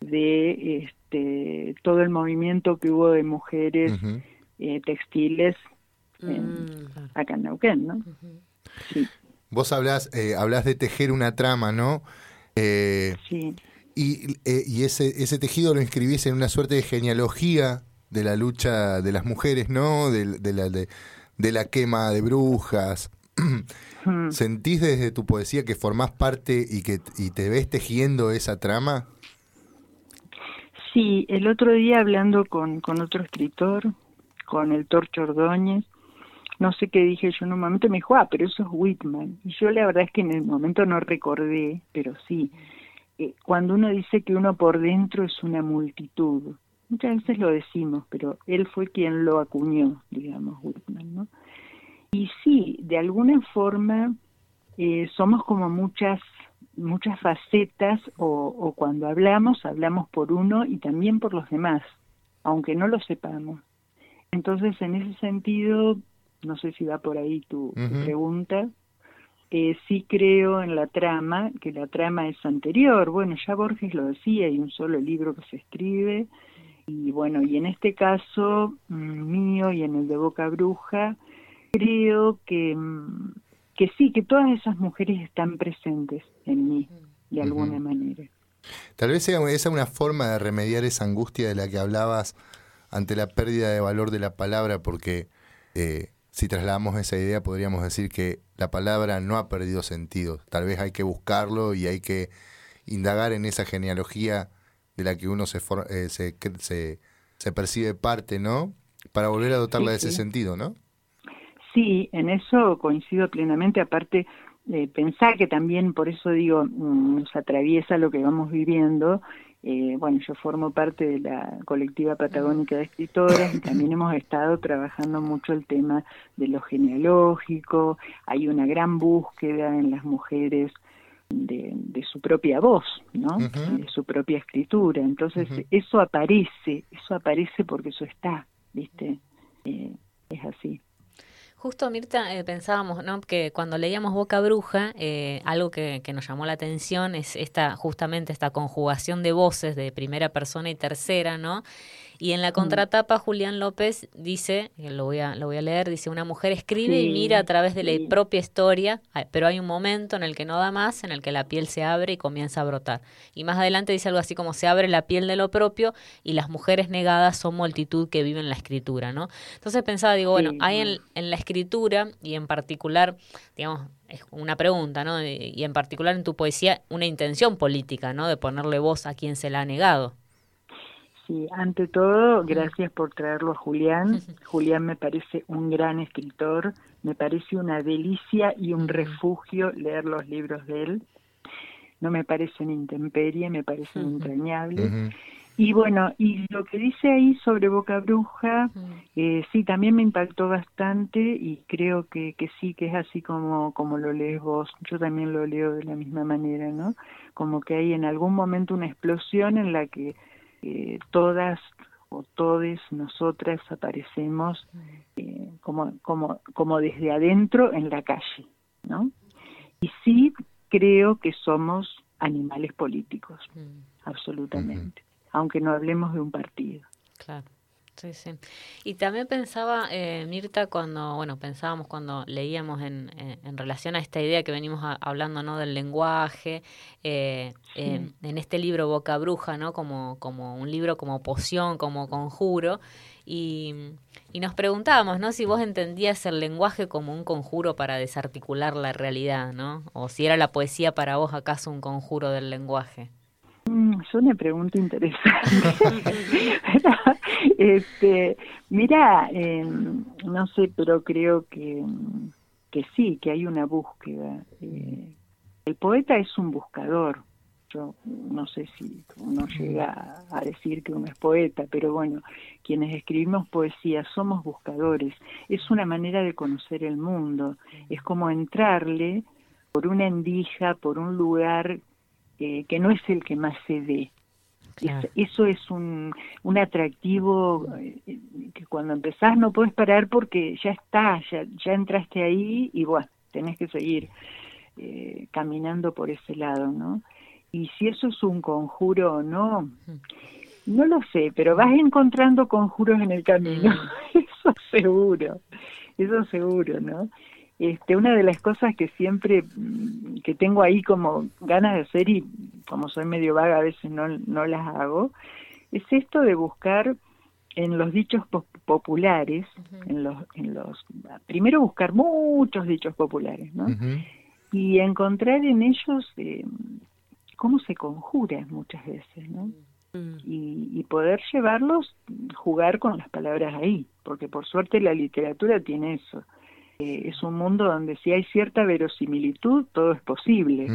de este todo el movimiento que hubo de mujeres eh, textiles en- Mm. acá en Neuquén, ¿no? Sí, Vos hablás, eh, hablás de tejer una trama, ¿no? Eh, sí, y eh, y ese, ese tejido lo inscribís en una suerte de genealogía de la lucha de las mujeres, ¿no? De, de la, de, de la quema de brujas. Mm. ¿Sentís desde tu poesía que formás parte y que y te ves tejiendo esa trama? Sí, el otro día hablando con, con otro escritor, con el Torcho Ordóñez, no sé qué dije yo en un momento, me dijo, ah, pero eso es Whitman. Y yo la verdad es que en el momento no recordé, pero sí, eh, cuando uno dice que uno por dentro es una multitud, muchas veces lo decimos, pero él fue quien lo acuñó, digamos, Whitman, ¿no? Y sí, de alguna forma eh, somos como muchas muchas facetas o, o cuando hablamos, hablamos por uno y también por los demás, aunque no lo sepamos. Entonces, en ese sentido, no sé si va por ahí tu, pregunta, eh, sí creo en la trama, que la trama es anterior. Bueno, ya Borges lo decía, hay un solo libro que se escribe. Y bueno, y en este caso mm, mío y en el de Boca Bruja, creo que, mm, que sí, que todas esas mujeres están presentes en mí, de alguna manera. Tal vez sea esa una forma de remediar esa angustia de la que hablabas ante la pérdida de valor de la palabra, porque eh, si trasladamos esa idea podríamos decir que la palabra no ha perdido sentido. Tal vez hay que buscarlo y hay que indagar en esa genealogía de la que uno se, for- eh, se, se, se percibe parte, ¿no? Para volver a dotarla Sí, de ese sí. sentido, ¿no? Sí, en eso coincido plenamente. Aparte, eh, pensar que también, por eso digo, mm, nos atraviesa lo que vamos viviendo. Eh, bueno, yo formo parte de la colectiva patagónica de escritoras y también hemos estado trabajando mucho el tema de lo genealógico. Hay una gran búsqueda en las mujeres de, de su propia voz, ¿no? De su propia escritura. Entonces, eso aparece, eso aparece porque eso está, ¿viste? Eh, es así. Justo, Mirta, eh, pensábamos ¿no? que cuando leíamos Boca Bruja, eh, algo que, que nos llamó la atención es esta justamente esta conjugación de voces de primera persona y tercera, ¿no? Y en la contratapa Julián López dice, lo voy a, lo voy a leer, dice, una mujer escribe y mira a través de la propia historia, pero hay un momento en el que no da más, en el que la piel se abre y comienza a brotar. Y más adelante dice algo así como se abre la piel de lo propio y las mujeres negadas son multitud que viven la escritura, ¿no? Entonces pensaba, digo, bueno, hay en, en la escritura y en particular, digamos, es una pregunta, ¿no? Y en particular en tu poesía, una intención política, ¿no? De ponerle voz a quien se la ha negado. Sí, ante todo, gracias por traerlo a Julián. Julián me parece un gran escritor, me parece una delicia y un refugio leer los libros de él. No me parecen intemperie, me parecen entrañables. Y bueno, y lo que dice ahí sobre Boca Bruja, eh, sí, también me impactó bastante y creo que, que sí, que es así como, como lo lees vos. Yo también lo leo de la misma manera, ¿no? Como que hay en algún momento una explosión en la que eh, todas o todes nosotras aparecemos eh, como, como, como desde adentro en la calle, ¿no? Y sí creo que somos animales políticos, absolutamente aunque no hablemos de un partido. Claro. Sí, sí. Y también pensaba, eh, Mirta, cuando, bueno, pensábamos cuando leíamos en, en, relación a esta idea que venimos hablando, ¿no? Del lenguaje, eh, en este libro Boca Bruja, ¿no? Como, como un libro como poción, como conjuro. Y, y nos preguntábamos, ¿no? Si vos entendías el lenguaje como un conjuro para desarticular la realidad, ¿no? O si era la poesía para vos acaso un conjuro del lenguaje. Es una pregunta interesante. este, mira, em, no sé, pero creo que, que sí, que hay una búsqueda. Eh, el poeta es un buscador. Yo no sé si uno llega a decir que uno es poeta, pero bueno, quienes escribimos poesía somos buscadores. Es una manera de conocer el mundo. Es como entrarle por una endija, por un lugar que no es el que más se ve. eso es un, un atractivo eh, que cuando empezás no puedes parar porque ya está, ya, ya entraste ahí y bueno, tenés que seguir eh, caminando por ese lado, ¿no? Y si eso es un conjuro o no, no lo sé, pero vas encontrando conjuros en el camino, mm. eso seguro, eso seguro, ¿no? Este, una de las cosas que siempre mm, que tengo ahí como ganas de hacer y como soy medio vaga a veces no, no las hago, es esto de buscar en los dichos populares, en los, en los, primero buscar muchos dichos populares, ¿no? Y encontrar en ellos eh, cómo se conjura muchas veces, ¿no? Mm. Y, y, poder llevarlos, jugar con las palabras ahí, porque por suerte la literatura tiene eso es un mundo donde si hay cierta verosimilitud, todo es posible.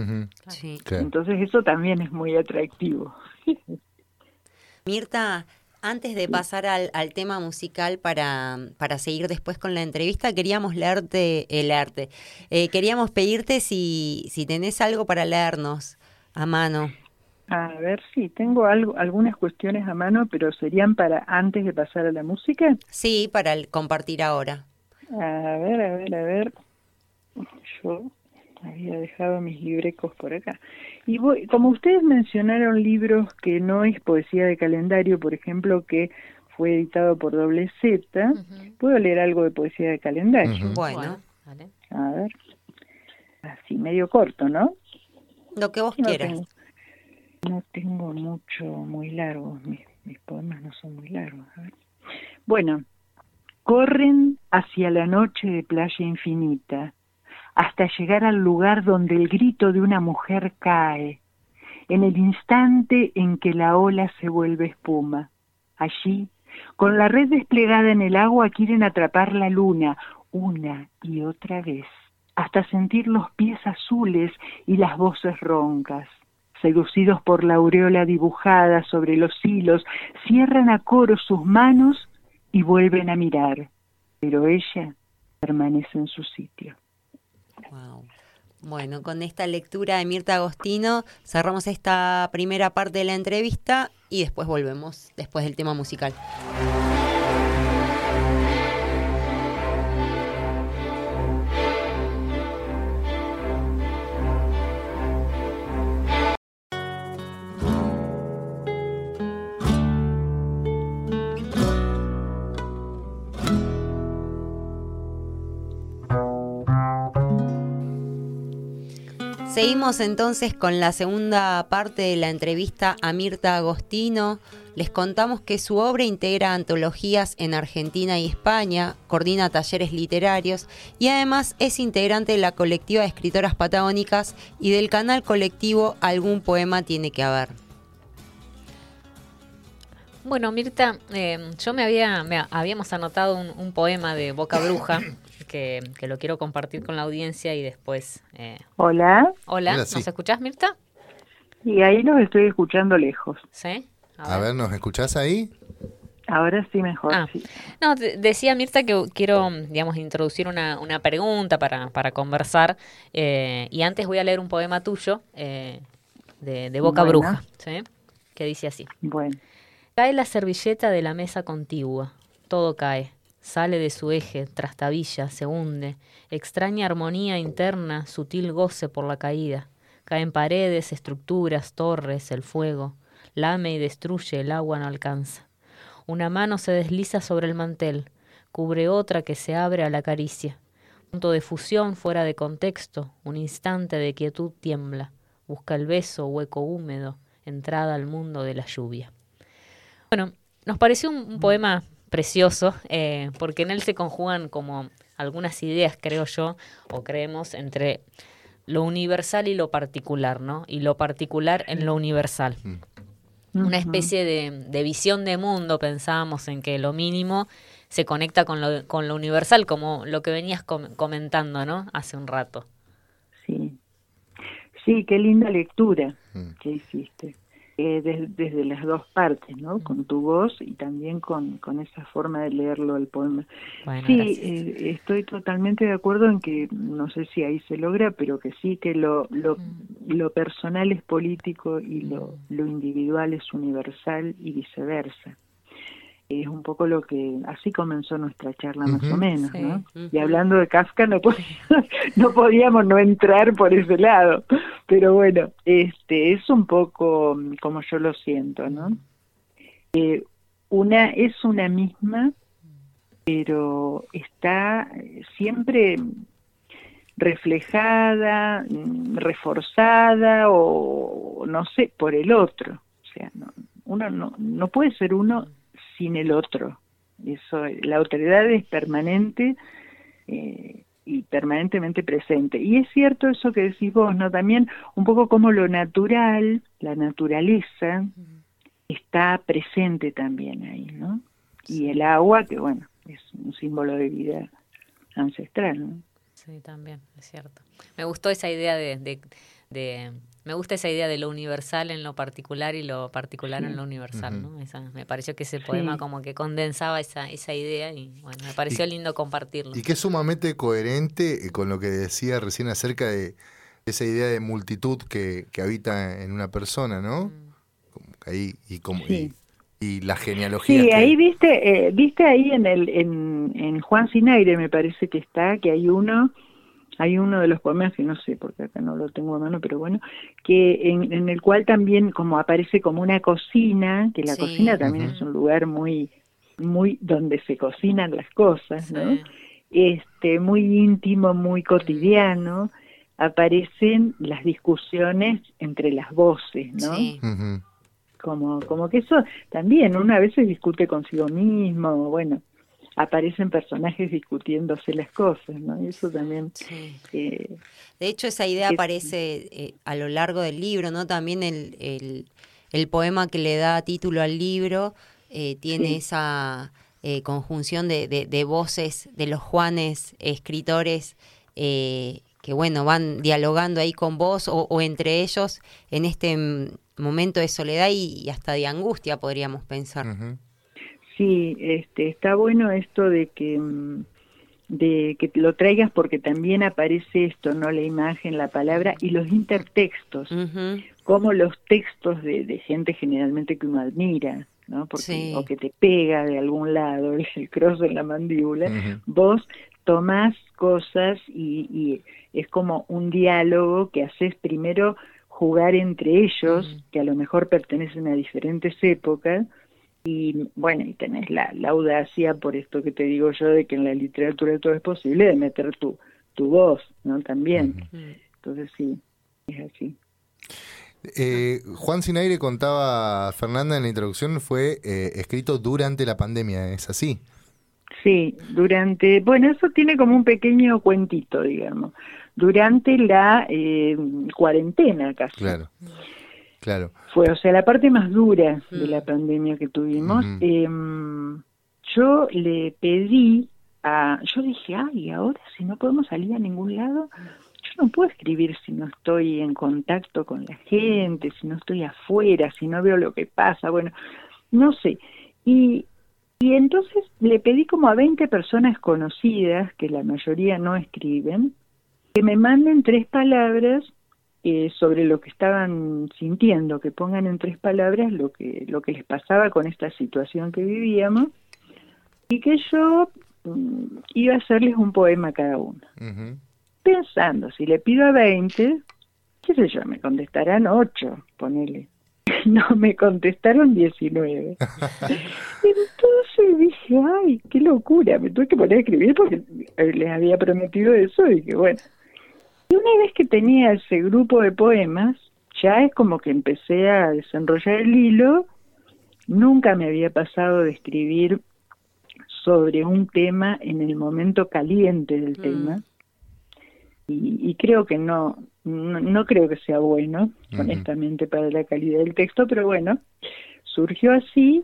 Entonces eso también es muy atractivo. Mirta, antes de pasar al, tema musical para, para, seguir después con la entrevista, queríamos leerte, el arte. Eh, queríamos pedirte si, si tenés algo para leernos a mano. A ver, sí, tengo algo, algunas cuestiones a mano, pero serían para antes de pasar a la música. Sí, para compartir ahora. A ver, a ver, a ver. Yo había dejado mis librecos por acá. Y voy, como ustedes mencionaron libros que no es poesía de calendario, por ejemplo, que fue editado por Doble Z, puedo leer algo de poesía de calendario. Bueno, a ver. Así, medio corto, ¿no? Lo que vos quieras. no tengo mucho, muy largo. Mis, mis poemas no son muy largos. A ver. Bueno, Corren hacia la noche de playa infinita, hasta llegar al lugar donde el grito de una mujer cae, en el instante en que la ola se vuelve espuma. Allí, con la red desplegada en el agua, quieren atrapar la luna una y otra vez, hasta sentir los pies azules y las voces roncas. Seducidos por la aureola dibujada sobre los hilos, cierran a coro sus manos y vuelven a mirar, pero ella permanece en su sitio. Bueno, con esta lectura de Mirta Agostino cerramos esta primera parte de la entrevista y después volvemos, después del tema musical. Seguimos entonces con la segunda parte de la entrevista a Mirta Agostino. Les contamos que su obra integra antologías en Argentina y España, coordina talleres literarios y además es integrante de la colectiva de escritoras patagónicas y del canal colectivo Algún Poema Tiene que Haber. Bueno, Mirta, eh, yo me había, habíamos anotado un, poema de Boca Bruja que, lo quiero compartir con la audiencia y después. Eh, hola. Hola, ¿nos escuchás, Mirta? Y ahí los estoy escuchando lejos. ¿Sí? A, ver. ¿nos escuchás ahí? Ahora sí mejor. Ah. No, decía Mirta que quiero, digamos, introducir una, una pregunta para, para conversar. Eh, y antes voy a leer un poema tuyo de, de, Boca Bruja, ¿sí? que dice así. Bueno. Cae la servilleta de la mesa contigua, todo cae, sale de su eje, trastabilla, se hunde, extraña armonía interna, sutil goce por la caída. Caen paredes, estructuras, torres, el fuego, lame y destruye, el agua no alcanza. Una mano se desliza sobre el mantel, cubre otra que se abre a la caricia. Punto de fusión fuera de contexto, un instante de quietud tiembla, busca el beso, hueco húmedo, entrada al mundo de la lluvia. Bueno, nos pareció un, poema precioso, eh, porque en él se conjugan como algunas ideas, creo yo, o creemos, entre lo universal y lo particular, ¿no? Y lo particular en lo universal. Mm. Una especie de, visión de mundo, pensábamos en que lo mínimo se conecta con lo, con lo universal, como lo que venías comentando, ¿no? Hace un rato. Sí. Sí, qué linda lectura mm. que hiciste eh, desde las dos partes, ¿no? Con tu voz y también con, con esa forma de leerlo el poema. sí, eh, estoy totalmente de acuerdo en que, no sé si ahí se logra, pero que sí que lo, lo, mm. lo personal es político y lo, lo individual es universal y viceversa es un poco lo que así comenzó nuestra charla más o menos, ¿no? Y hablando de Kafka no no podíamos no entrar por ese lado, pero bueno, este es un poco como yo lo siento, ¿no? Eh, una es una misma, pero está siempre reflejada, mm, reforzada o no sé por el otro, o sea, no, uno no no puede ser uno sin el otro. Eso, la autoridad es permanente eh, y permanentemente presente. Y es cierto eso que decís vos, ¿no? También un poco como lo natural, la naturaleza, está presente también ahí, ¿no? Y el agua, que bueno, es un símbolo de vida ancestral, ¿no? Sí, también, es cierto. Me gustó esa idea de, de me gusta esa idea de lo universal en lo particular y lo particular en lo universal, ¿no? me pareció que ese poema como que condensaba esa, esa idea y bueno, me pareció lindo compartirlo. Y que es sumamente coherente eh, con lo que decía recién acerca de esa idea de multitud que, que habita en una persona, ¿no? Mm. Ahí, y como... Y, la genealogía. Sí, ahí viste, eh, viste ahí en el en, en Juan Sinaire me parece que está, que hay uno hay uno de los poemas que no sé porque acá no lo tengo a mano pero bueno que en, el cual también como aparece como una cocina que la cocina también es un lugar muy muy donde se cocinan las cosas no este muy íntimo muy cotidiano aparecen las discusiones entre las voces no como como que eso también uno a veces discute consigo mismo bueno aparecen personajes discutiéndose las cosas, ¿no? Y eso también... Eh, de hecho, esa idea aparece eh, a lo largo del libro, ¿no? También el, el, poema que le da título al libro eh, tiene esa conjunción de, de, voces de los Juanes, escritores, que, bueno, van dialogando ahí con vos o, entre ellos en este mm, momento de soledad y, hasta de angustia, podríamos pensar. Sí, este, está bueno esto de que mm, de que lo traigas porque también aparece esto, ¿no? La imagen, la palabra y los intertextos, como los textos de, de, gente generalmente que uno admira, ¿no? Porque, O que te pega de algún lado, el, el cross en la mandíbula, vos tomás cosas y, y, es como un diálogo que haces primero jugar entre ellos, que a lo mejor pertenecen a diferentes épocas, y bueno, y tenés la, audacia, por esto que te digo yo, de que en la literatura todo es posible, de meter tu, tu voz, ¿no? También. Entonces sí. Es así. Eh, Juan Sinaire contaba, Fernanda, en la introducción, fue eh, escrito durante la pandemia, ¿es así? Sí, durante, bueno, eso tiene como un pequeño cuentito, digamos, durante la eh, cuarentena casi. Claro, claro. Fue, o sea, la parte más dura de Mm. la pandemia que tuvimos. Em, yo le pedí a, yo dije, ay, ahora si no podemos salir a ningún lado, yo no puedo escribir si no estoy en contacto con la gente, si no estoy afuera, si no veo lo que pasa, bueno, no sé. Y, y entonces le pedí como a 20 personas conocidas, que la mayoría no escriben, que me manden tres palabras eh, sobre lo que estaban sintiendo, que pongan en tres palabras lo que, lo que les pasaba con esta situación que vivíamos, y que yo mm, iba a hacerles un poema a cada uno pensando, si le pido a 20, qué sé yo, me contestarán 8, ponele. No, me contestaron 19. Entonces dije, ay, qué locura, me tuve que poner a escribir porque eh, les había prometido eso y que bueno. Y una vez que tenía ese grupo de poemas, ya es como que empecé a desenrollar el hilo. Nunca me había pasado de escribir sobre un tema en el momento caliente del Mm. tema y, y creo que no, no, no creo que sea bueno, honestamente, para la calidad del texto, pero bueno, surgió así.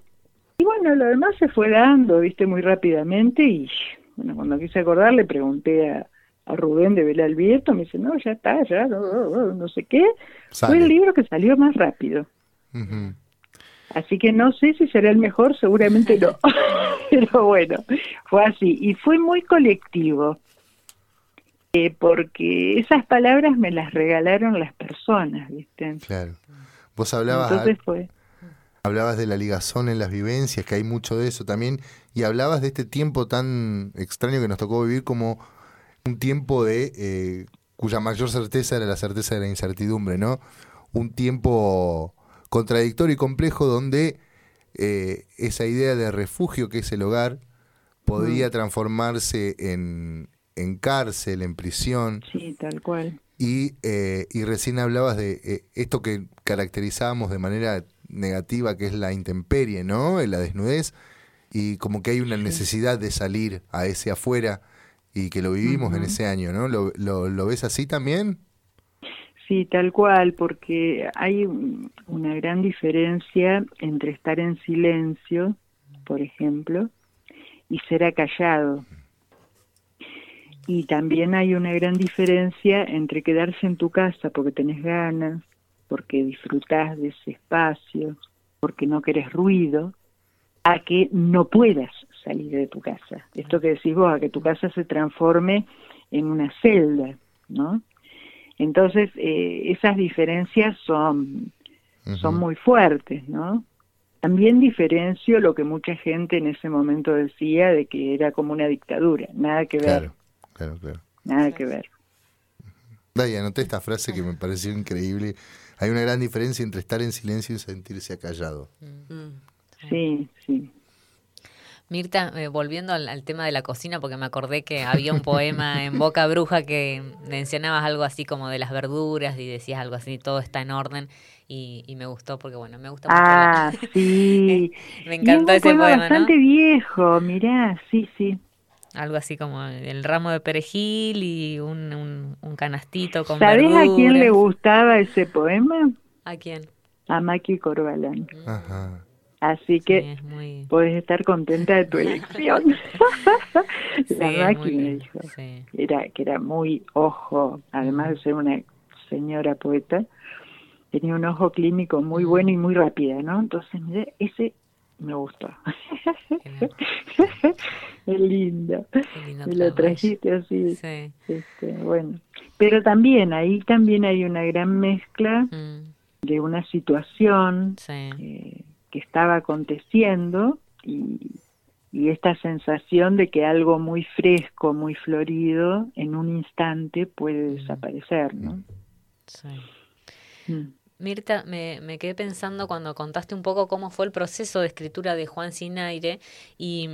Y bueno, lo demás se fue dando, viste, muy rápidamente. Y bueno, cuando quise acordar, le pregunté a, a Rubén de Vela Albierto, me dice, no, ya está, ya, no, no, no sé qué. Sale. Fue el libro que salió más rápido. Así que no sé si será el mejor, seguramente no. Pero bueno, fue así. Y fue muy colectivo, eh, porque esas palabras me las regalaron las personas, ¿viste? Claro. Vos hablabas, Entonces fue... hablabas de la ligazón en las vivencias, que hay mucho de eso también, y hablabas de este tiempo tan extraño que nos tocó vivir como un tiempo de eh, cuya mayor certeza era la certeza de la incertidumbre, ¿no? Un tiempo contradictorio y complejo donde eh, esa idea de refugio que es el hogar podría transformarse en, en cárcel, en prisión, Sí, tal cual. y, eh, y recién hablabas de eh, esto que caracterizábamos de manera negativa, que es la intemperie, ¿no? La desnudez, y como que hay una necesidad de salir a ese afuera y que lo vivimos en ese año, ¿no? ¿Lo, lo, lo ves así también? Sí, tal cual, porque hay un- una gran diferencia entre estar en silencio, por ejemplo, y ser acallado. Y también hay una gran diferencia entre quedarse en tu casa porque tenés ganas, porque disfrutás de ese espacio, porque no querés ruido, a que no puedas salir de tu casa. Esto que decís vos, a que tu casa se transforme en una celda, ¿no? Entonces, eh, esas diferencias son, son muy fuertes, ¿no? También diferencio lo que mucha gente en ese momento decía de que era como una dictadura, nada que ver, Claro, claro, claro. nada que ver. Dai, anoté esta frase que me pareció increíble. Hay una gran diferencia entre estar en silencio y sentirse acallado. Sí, sí. Mirta, eh, volviendo al, al tema de la cocina, porque me acordé que había un poema en Boca Bruja que mencionabas algo así como de las verduras y decías algo así, todo está en orden y, y me gustó porque bueno, me gusta mucho. la- Ah, sí. me Y encantó es un ese poema bastante viejo, mirá, sí, sí. Algo así como el ramo de perejil y un, un, un canastito con ¿Sabés a quién le verduras. gustaba ese poema? ¿A quién? A Maki Corbalán. Ajá. Así Sí, que es muy... puedes estar contenta de tu elección. sí, La muy dijo. sí. era que era muy ojo, además de ser una señora poeta, tenía un ojo clínico muy bueno y muy rápida, ¿no? Entonces, miré, ese me gustó. es lindo. Me lo trajiste así, Sí. este, bueno. Pero también, ahí también hay una gran mezcla Mm, de una situación sí. eh, que estaba aconteciendo y, y esta sensación de que algo muy fresco, muy florido, en un instante puede desaparecer, ¿no? sí. Mm. Mirta, me, me, quedé pensando cuando contaste un poco cómo fue el proceso de escritura de Juan Sinaire y,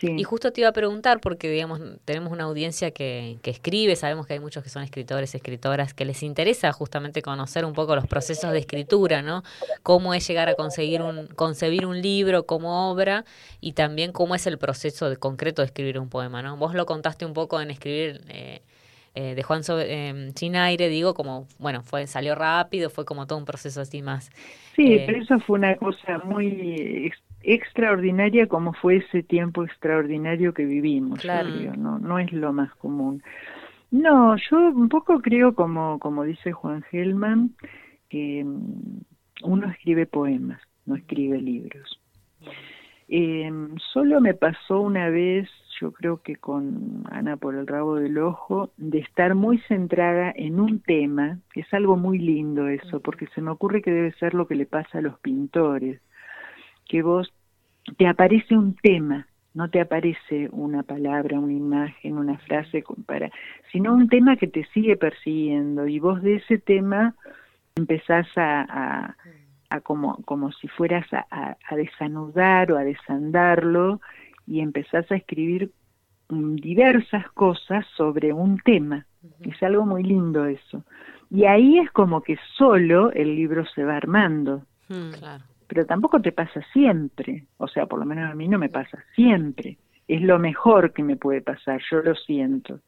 y justo te iba a preguntar porque digamos tenemos una audiencia que, que, escribe, sabemos que hay muchos que son escritores, escritoras, que les interesa justamente conocer un poco los procesos de escritura, ¿no? Cómo es llegar a conseguir un, concebir un libro como obra y también cómo es el proceso de, concreto de escribir un poema, ¿no? Vos lo contaste un poco en escribir... Eh, eh, de Juan eh, Sin Aire, digo, como, bueno, fue salió rápido, fue como todo un proceso así más. Sí, eh, pero eso fue una cosa muy extraordinaria como fue ese tiempo extraordinario que vivimos. Claro. no, no es lo más común. No, yo un poco creo como, como dice Juan Gelman, que mm, uno escribe poemas, no escribe libros. Eh, solo me pasó una vez yo creo que con Ana por el rabo del ojo, de estar muy centrada en un tema, que es algo muy lindo eso, porque se me ocurre que debe ser lo que le pasa a los pintores, que vos te aparece un tema, no te aparece una palabra, una imagen, una frase para, sino un tema que te sigue persiguiendo y vos de ese tema empezás a, a, como, como si fueras a, a, desanudar o a desandarlo y empezás a escribir mm, diversas cosas sobre un tema. Es algo muy lindo eso. Y ahí es como que solo el libro se va armando. Hmm. Pero tampoco te pasa siempre. O sea, por lo menos a mí no me pasa siempre. Es lo mejor que me puede pasar, yo lo siento.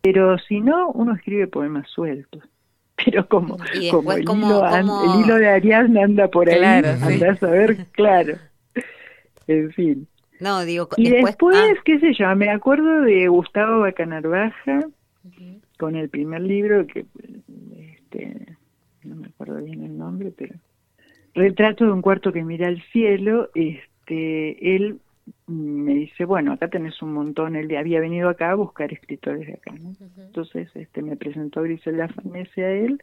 Pero si no, uno escribe poemas sueltos. Pero como, como, el, hilo, el, hilo, de Ariadne anda por ahí, andás a ver, claro. En fin. No, digo, y después, ah. qué sé yo, me acuerdo de Gustavo Bacanarvaja con el primer libro que este, no me acuerdo bien el nombre, pero Retrato de un cuarto que mira al cielo, este, él me dice, bueno, acá tenés un montón, él había venido acá a buscar escritores de acá, ¿no? Entonces, este, me presentó Griselda Farnese a él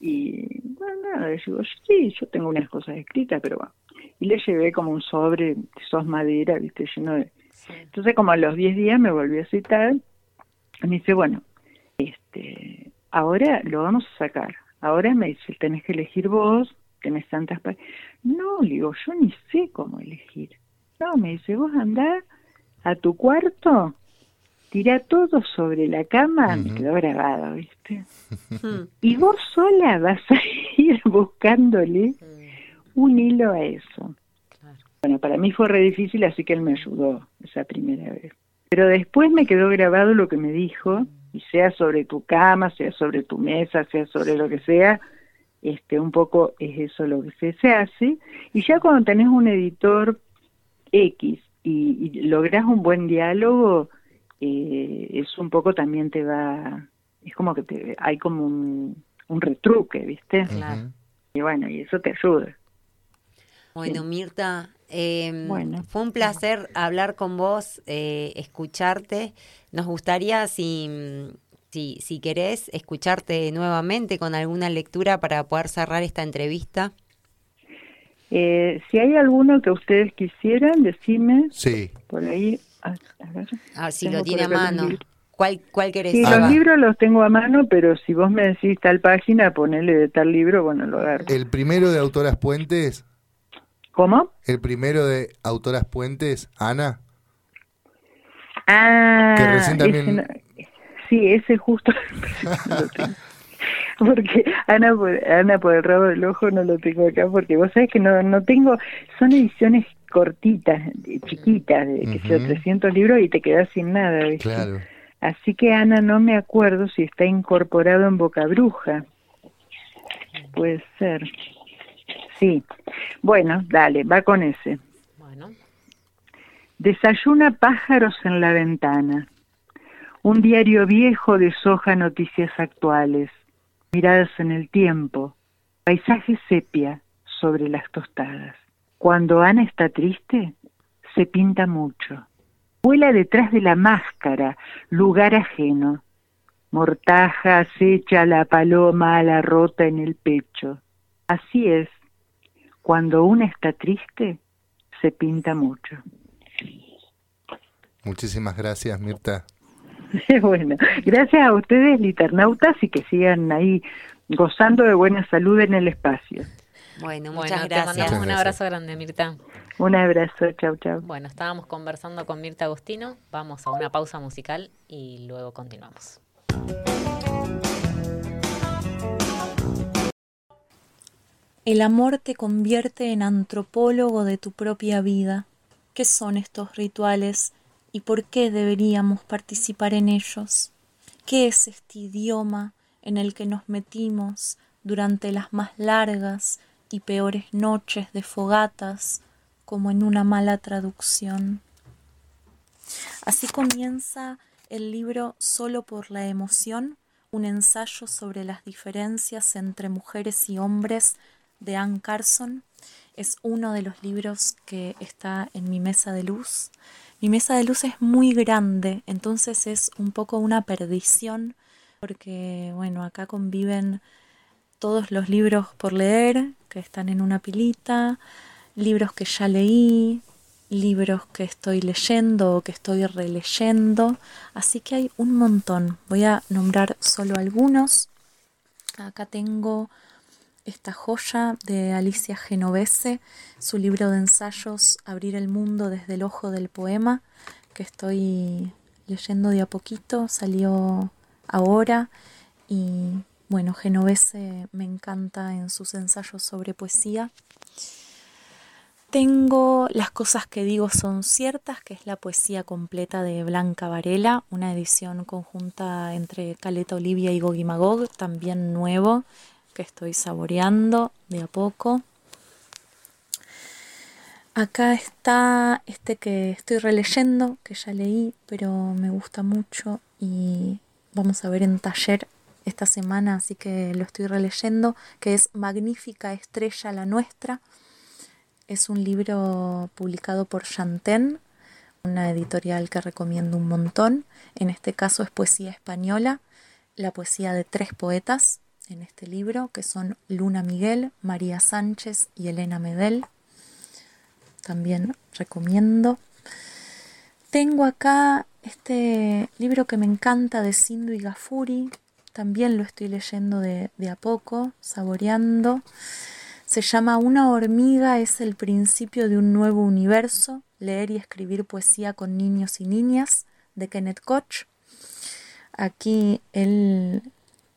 y, bueno, nada, yo digo, sí, yo tengo unas cosas escritas, pero bueno, y le llevé como un sobre, sos madera, viste, lleno de... Entonces como a los 10 días me volvió a citar y me dice, bueno, este, ahora lo vamos a sacar. Ahora me dice, tenés que elegir vos, tenés tantas... No, le digo, yo ni sé cómo elegir. No, me dice, vos andá a tu cuarto, tira todo sobre la cama, me quedó grabado, ¿viste? y vos sola vas a ir buscándole un hilo a eso. Bueno, para mí fue re difícil, así que él me ayudó esa primera vez. Pero después me quedó grabado lo que me dijo, y sea sobre tu cama, sea sobre tu mesa, sea sobre lo que sea, este, un poco es eso lo que se, hace. Y ya cuando tenés un editor X y, y lográs un buen diálogo, eh, es un poco también te va, es como que te, hay como un, un retruque, ¿viste? Y bueno, y eso te ayuda. Bueno, Mirta, em, fue un placer hablar con vos, eh, escucharte. Nos gustaría, si, si, si querés, escucharte nuevamente con alguna lectura para poder cerrar esta entrevista. Eh, si hay alguno que ustedes quisieran, decime. Sí. Por ahí. Ah, si lo tiene a mano. ¿Cuál, ¿Cuál querés? Sí, los libros los tengo a mano, pero si vos me decís tal página, ponele de tal libro, bueno, lo agarro. El primero de Autoras Puentes ¿Cómo? El primero de Autoras Puentes, Ana. Ah, que recién también... sí, ese justo. porque Ana por, Ana por el rabo del ojo no lo tengo acá porque vos sabés que no no tengo son ediciones cortitas chiquitas de que sea 300 libros y te quedas sin nada ¿viste? claro así que Ana no me acuerdo si está incorporado en Boca Bruja puede ser Sí. Bueno, dale, va con ese. Bueno. Desayuna pájaros en la ventana. Un diario viejo deshoja noticias actuales, miradas en el tiempo, paisaje sepia sobre las tostadas. Cuando Ana está triste, se pinta mucho. Vuela detrás de la máscara, lugar ajeno. Mortaja acecha la paloma a la rota en el pecho. Así es, cuando una está triste, se pinta mucho. Muchísimas gracias, Mirta. bueno, gracias a ustedes, liternautas, y que sigan ahí gozando de buena salud en el espacio. Bueno, Bueno, muchas te gracias. mandamos un abrazo grande, Mirta. Un abrazo, chau, chau. Bueno, estábamos conversando con Mirta Agostino. Vamos a una pausa musical y luego continuamos. El amor te convierte en antropólogo de tu propia vida. ¿Qué son estos rituales y por qué deberíamos participar en ellos? ¿Qué es este idioma en el que nos metimos durante las más largas y peores noches de fogatas, como en una mala traducción? Así comienza el libro Solo por la emoción, un ensayo sobre las diferencias entre mujeres y hombres de Anne Carson. Es uno de los libros que está en mi mesa de luz. Mi mesa de luz es muy grande, entonces es un poco una perdición, porque bueno, acá conviven todos los libros por leer que están en una pilita, libros que ya leí, libros que estoy leyendo o que estoy releyendo, así que hay un montón. Voy a nombrar solo algunos. Acá tengo esta joya de Alicia Genovese, su libro de ensayos Abrir el mundo desde el ojo del poema, que estoy leyendo de a poquito, salió ahora y bueno, Genovese me encanta en sus ensayos sobre poesía. Tengo Las cosas que digo son ciertas, que es la poesía completa de Blanca Varela, una edición conjunta entre Caleta Olivia y Magog, también nuevo, que estoy saboreando de a poco. Acá está este que estoy releyendo, que ya leí, pero me gusta mucho y vamos a ver en taller esta semana, así que lo estoy releyendo, que es Magnífica Estrella la Nuestra. Es un libro publicado por Chanten, una editorial que recomiendo un montón. En este caso es poesía española, la poesía de tres poetas en este libro, que son Luna Miguel, María Sánchez y Elena Medel. También recomiendo. Tengo acá este libro que me encanta de Sindhu y Gafuri. También lo estoy leyendo de, de a poco, saboreando. Se llama Una hormiga es el principio de un nuevo universo, leer y escribir poesía con niños y niñas, de Kenneth Koch. Aquí él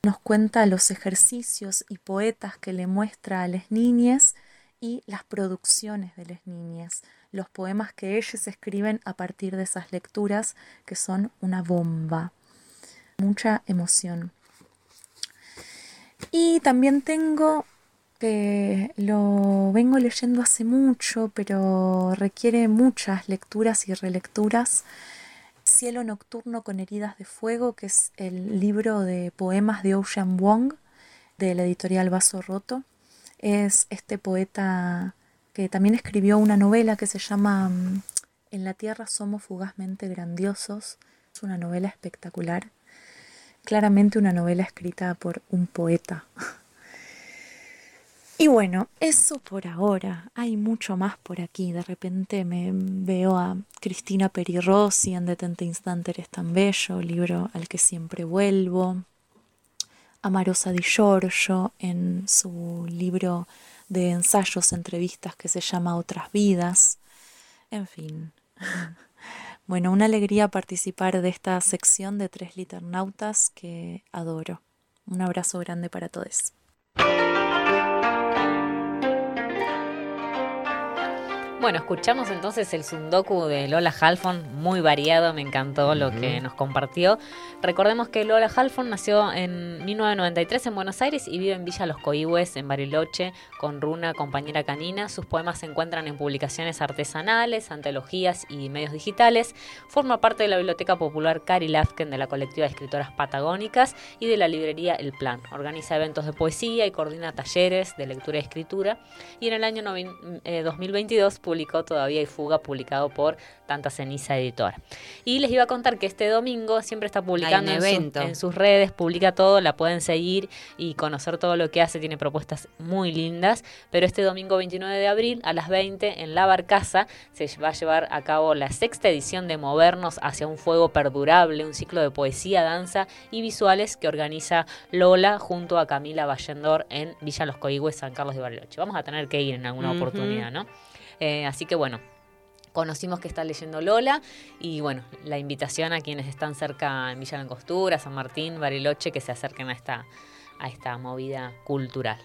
nos cuenta los ejercicios y poetas que le muestra a las niñas y las producciones de las niñas, los poemas que ellas escriben a partir de esas lecturas que son una bomba. Mucha emoción. Y también tengo que lo vengo leyendo hace mucho, pero requiere muchas lecturas y relecturas. Cielo Nocturno con Heridas de Fuego, que es el libro de poemas de Ocean Wong, de la editorial Vaso Roto. Es este poeta que también escribió una novela que se llama mm, En la Tierra somos fugazmente grandiosos. Es una novela espectacular. Claramente una novela escrita por un poeta. Y bueno, eso por ahora. Hay mucho más por aquí. De repente me veo a Cristina Perirossi en Detente Instante Eres tan bello, libro al que siempre vuelvo. A Marosa Di Giorgio en su libro de ensayos, entrevistas que se llama Otras Vidas. En fin. Bueno, una alegría participar de esta sección de tres liternautas que adoro. Un abrazo grande para todos. Bueno, escuchamos entonces el Sundoku de Lola Halfon, muy variado, me encantó lo que nos compartió. Recordemos que Lola Halfon nació en 1993 en Buenos Aires y vive en Villa Los Coihues, en Bariloche, con Runa, compañera canina. Sus poemas se encuentran en publicaciones artesanales, antologías y medios digitales. Forma parte de la Biblioteca Popular Cari Lafken de la colectiva de escritoras patagónicas y de la librería El Plan. Organiza eventos de poesía y coordina talleres de lectura y escritura. Y en el año eh, 2022 publicó publicó todavía y Fuga, publicado por Tanta Ceniza Editora. Y les iba a contar que este domingo siempre está publicando Hay en, su- en sus redes, publica todo, la pueden seguir y conocer todo lo que hace, tiene propuestas muy lindas. Pero este domingo 29 de abril a las 20 en La Barcaza se va a llevar a cabo la sexta edición de Movernos hacia un fuego perdurable, un ciclo de poesía, danza y visuales que organiza Lola junto a Camila Vallendor en Villa Los Coigües, San Carlos de Bariloche. Vamos a tener que ir en alguna oportunidad, ¿no? Eh, así que bueno, conocimos que está leyendo Lola y bueno, la invitación a quienes están cerca en Villa Langostura, San Martín, Bariloche, que se acerquen a esta, a esta movida cultural.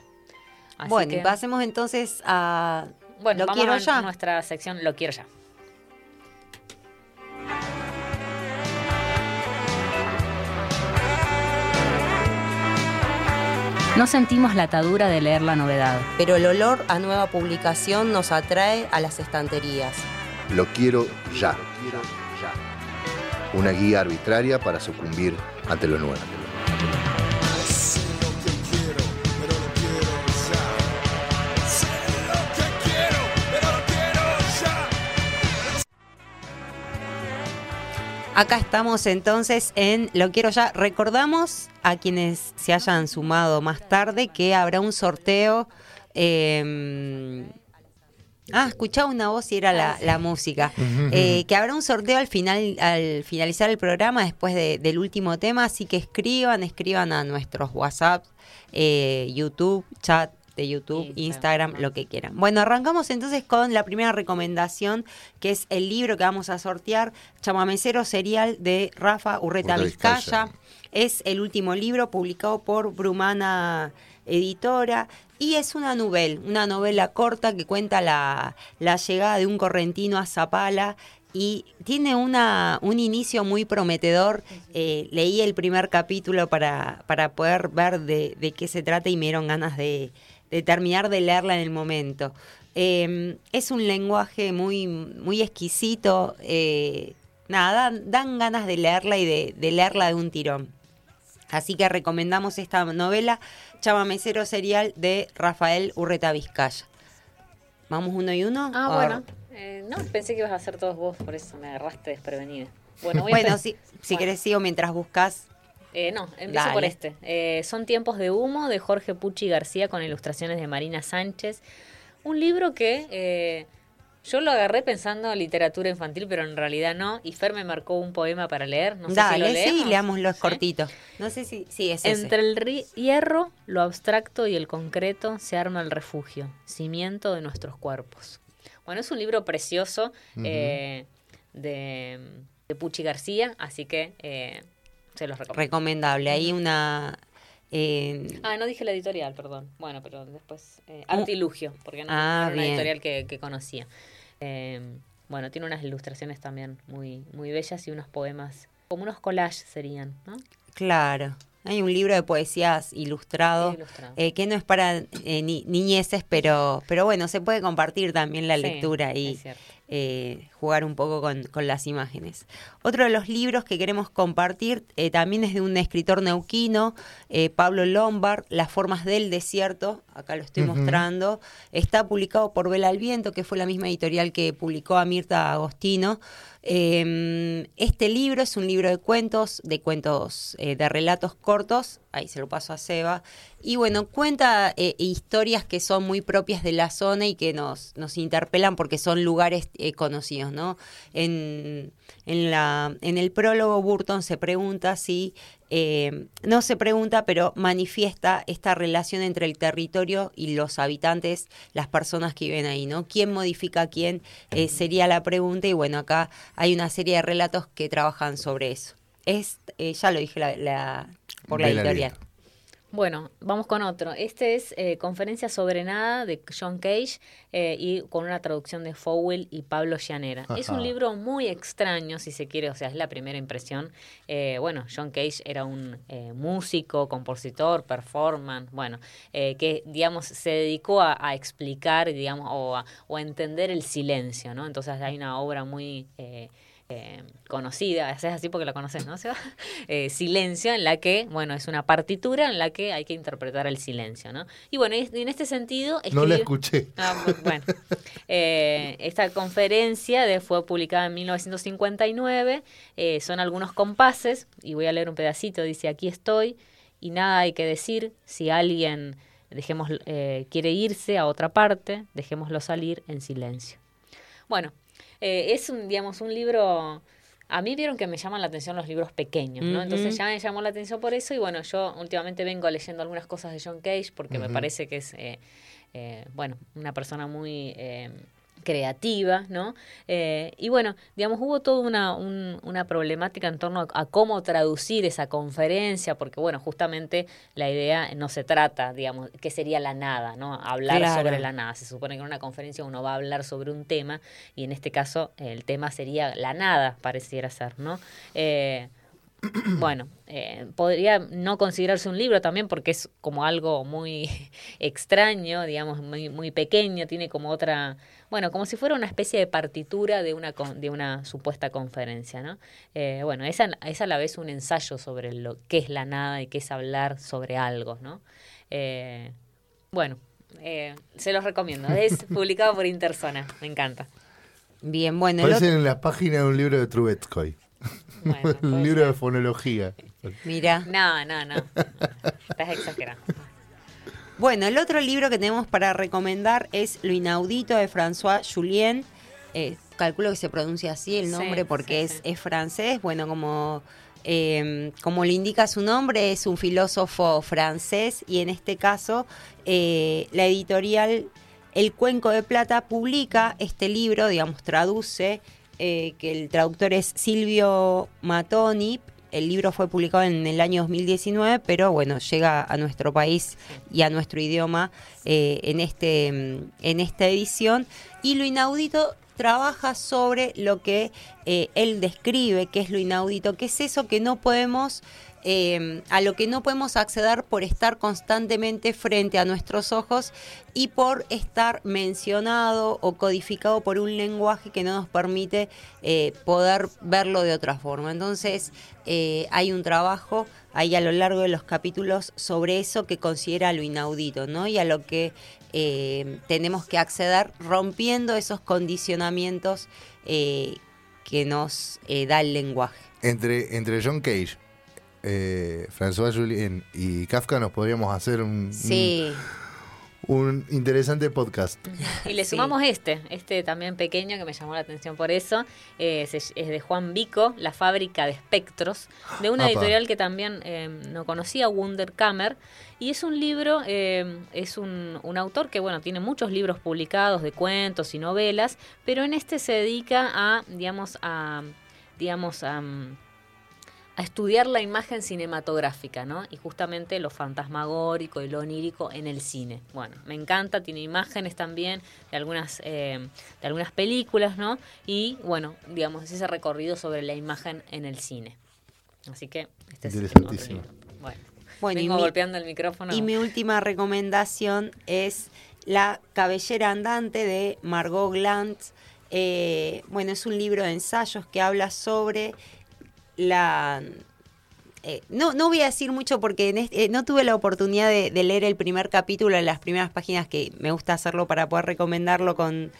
Así bueno, que, pasemos entonces a bueno, Lo vamos quiero a ya. nuestra sección Lo quiero ya. No sentimos la atadura de leer la novedad. Pero el olor a nueva publicación nos atrae a las estanterías. Lo quiero ya. Una guía arbitraria para sucumbir ante lo nuevo. Acá estamos entonces en Lo Quiero Ya. Recordamos a quienes se hayan sumado más tarde que habrá un sorteo. eh, ah, escuchaba una voz y era la, la música. Eh, que habrá un sorteo al final, al finalizar el programa, después de- del último tema. Así que escriban, escriban a nuestros WhatsApp, eh, YouTube, chat de YouTube, Instagram. Instagram, lo que quieran. Bueno, arrancamos entonces con la primera recomendación, que es el libro que vamos a sortear, Chamamecero Serial de Rafa Urreta Vizcaya. Vizcaya. Es el último libro publicado por Brumana Editora y es una novela, una novela corta que cuenta la, la llegada de un correntino a Zapala y tiene una, un inicio muy prometedor. Eh, leí el primer capítulo para, para poder ver de, de qué se trata y me dieron ganas de, de terminar de leerla en el momento. Eh, es un lenguaje muy, muy exquisito. eh, nada, dan, dan ganas de leerla y de, de leerla de un tirón. Así que recomendamos esta novela, Chamamecero Serial de Rafael Urreta Vizcaya. ¿Vamos uno y uno? Ah, O- bueno. Eh, no, pensé que ibas a hacer todos vos, por eso me agarraste desprevenida. Bueno, voy Bueno, si, si Bueno. querés sigo mientras buscas. Eh, no, empiezo Dale. por este. Eh, Son tiempos de humo de Jorge Pucci García con ilustraciones de Marina Sánchez. Un libro que eh, yo lo agarré pensando en literatura infantil, pero en realidad no. Y Fer me marcó un poema para leer. No sé si Dale, lo leemos. sí, leámoslo, es ¿Sí? cortito. No sé si, sí, es ese. Entre el hierro, lo abstracto y el concreto se arma el refugio, cimiento de nuestros cuerpos. Bueno, es un libro precioso eh, de, de Pucci García, así que eh, se los recomiendo. Recomendable. Hay una... eh, Ah, no dije la editorial, perdón. Bueno, pero después. eh, Artilugio, porque no, Ah, era una bien. editorial que, que conocía. Eh, bueno, tiene unas ilustraciones también muy, muy bellas y unos poemas, como unos collages serían, ¿no? claro. Hay un libro de poesías ilustrado, Ilustrado. eh, que no es para eh, ni- niñeces, pero, pero bueno, se puede compartir también la Sí, lectura y es cierto. Eh, jugar un poco con, con las imágenes. Otro de los libros que queremos compartir eh, también es de un escritor neuquino, eh, Pablo Lombard, Las formas del desierto, acá lo estoy mostrando, está publicado por Vela al Viento, que fue la misma editorial que publicó a Mirta Agostino. Eh, este libro es un libro de cuentos, de cuentos, de relatos cortos, ahí se lo paso a Seba, y bueno, cuenta eh, historias que son muy propias de la zona y que nos, nos interpelan porque son lugares eh, conocidos, ¿no? En, en, la, en el prólogo Burton se pregunta si, eh, no se pregunta, pero manifiesta esta relación entre el territorio y los habitantes, las personas que viven ahí, ¿no? ¿Quién modifica a quién? Eh, sería la pregunta y bueno, acá hay una serie de relatos que trabajan sobre eso. Es, eh, ya lo dije la, la- por la editorial. Bueno, vamos con otro. Este es eh, Conferencia sobre Nada de John Cage eh, y con una traducción de Fowell y Pablo Llanera. Es un libro muy extraño, si se quiere, o sea, es la primera impresión. Eh, bueno, John Cage era un eh, músico, compositor, performance, bueno, eh, que, digamos, se dedicó a, a explicar, digamos, o a, o a entender el silencio, ¿no? Entonces hay una obra muy... eh, eh, conocida, es así porque la conoces, ¿no? Eh, silencio, en la que, bueno, es una partitura en la que hay que interpretar el silencio, ¿no? Y bueno, en este sentido... no la escuché. Ah, bueno, eh, esta conferencia de, fue publicada en 1959, son algunos compases, y voy a leer un pedacito, dice, aquí estoy, y nada hay que decir, si alguien dejemos, quiere irse a otra parte, dejémoslo salir en silencio. Bueno, eh, es un, digamos, un libro... A mí vieron que me llaman la atención los libros pequeños, ¿no? Entonces ya me llamó la atención por eso y bueno, yo últimamente vengo leyendo algunas cosas de John Cage porque me parece que es, eh, eh, bueno, una persona muy creativa, ¿no? Eh, y bueno, digamos, hubo toda una, una problemática en torno a, cómo traducir esa conferencia, porque bueno, justamente la idea no se trata, digamos, que sería la nada, ¿no? Hablar sobre la nada. Se supone que en una conferencia uno va a hablar sobre un tema y en este caso el tema sería la nada, pareciera ser, ¿no? Eh, bueno, eh, podría no considerarse un libro también porque es como algo muy extraño, digamos, muy, muy pequeño, tiene como otra, bueno, como si fuera una especie de partitura de una, de una supuesta conferencia, ¿no? Eh, bueno, es a, la vez un ensayo sobre lo que es la nada y qué es hablar sobre algo, ¿no? Eh, bueno, se los recomiendo, es publicado por Interzona, me encanta. Bien, bueno. Parece en la página de un libro de Trubetskoy. Un libro de fonología. Mira. No, no, no. Estás exagerando. Bueno, el otro libro que tenemos para recomendar es Lo inaudito de François Julien. Eh, calculo que se pronuncia así el nombre porque es, es, francés. Bueno, como, eh, como le indica su nombre, es un filósofo francés y en este caso eh, la editorial El Cuenco de Plata publica este libro, digamos, traduce eh, que el traductor es Silvio Matoni. El libro fue publicado en el año 2019, pero bueno, llega a nuestro país y a nuestro idioma eh, en, este, mm, en esta edición. Y lo inaudito trabaja sobre lo que eh, él describe, que es lo inaudito, que es eso que no podemos Em, a lo que no podemos acceder por estar constantemente frente a nuestros ojos y por estar mencionado o codificado por un lenguaje que no nos permite eh, poder verlo de otra forma. Entonces eh, hay un trabajo ahí a lo largo de los capítulos sobre eso que considera lo inaudito, ¿no? Y a lo que eh, tenemos que acceder rompiendo esos condicionamientos que nos da el lenguaje. Entre, entre John Cage eh, François Julien y Kafka nos podríamos hacer un, un, interesante podcast. Y le sumamos este, este también pequeño que me llamó la atención por eso, eh, es, de Juan Vico, La fábrica de espectros, de una editorial que también eh, no conocía, Wunderkammer, y es un libro, eh, es un, un, autor que bueno, tiene muchos libros publicados de cuentos y novelas, pero en este se dedica a, digamos, a digamos, a a estudiar la imagen cinematográfica, ¿no? Y justamente lo fantasmagórico y lo onírico en el cine. Bueno, me encanta, tiene imágenes también de algunas, eh, de algunas películas, ¿no? Y bueno, digamos, es ese recorrido sobre la imagen en el cine. Así que este es Interesantísimo. Bueno, bueno vengo golpeando el micrófono. Y mi última recomendación es La cabellera andante de Margot Glantz. Eh, bueno, es un libro de ensayos que habla sobre la... Eh, no, no voy a decir mucho porque eh, no tuve la oportunidad de, leer el primer capítulo en las primeras páginas que me gusta hacerlo para poder recomendarlo con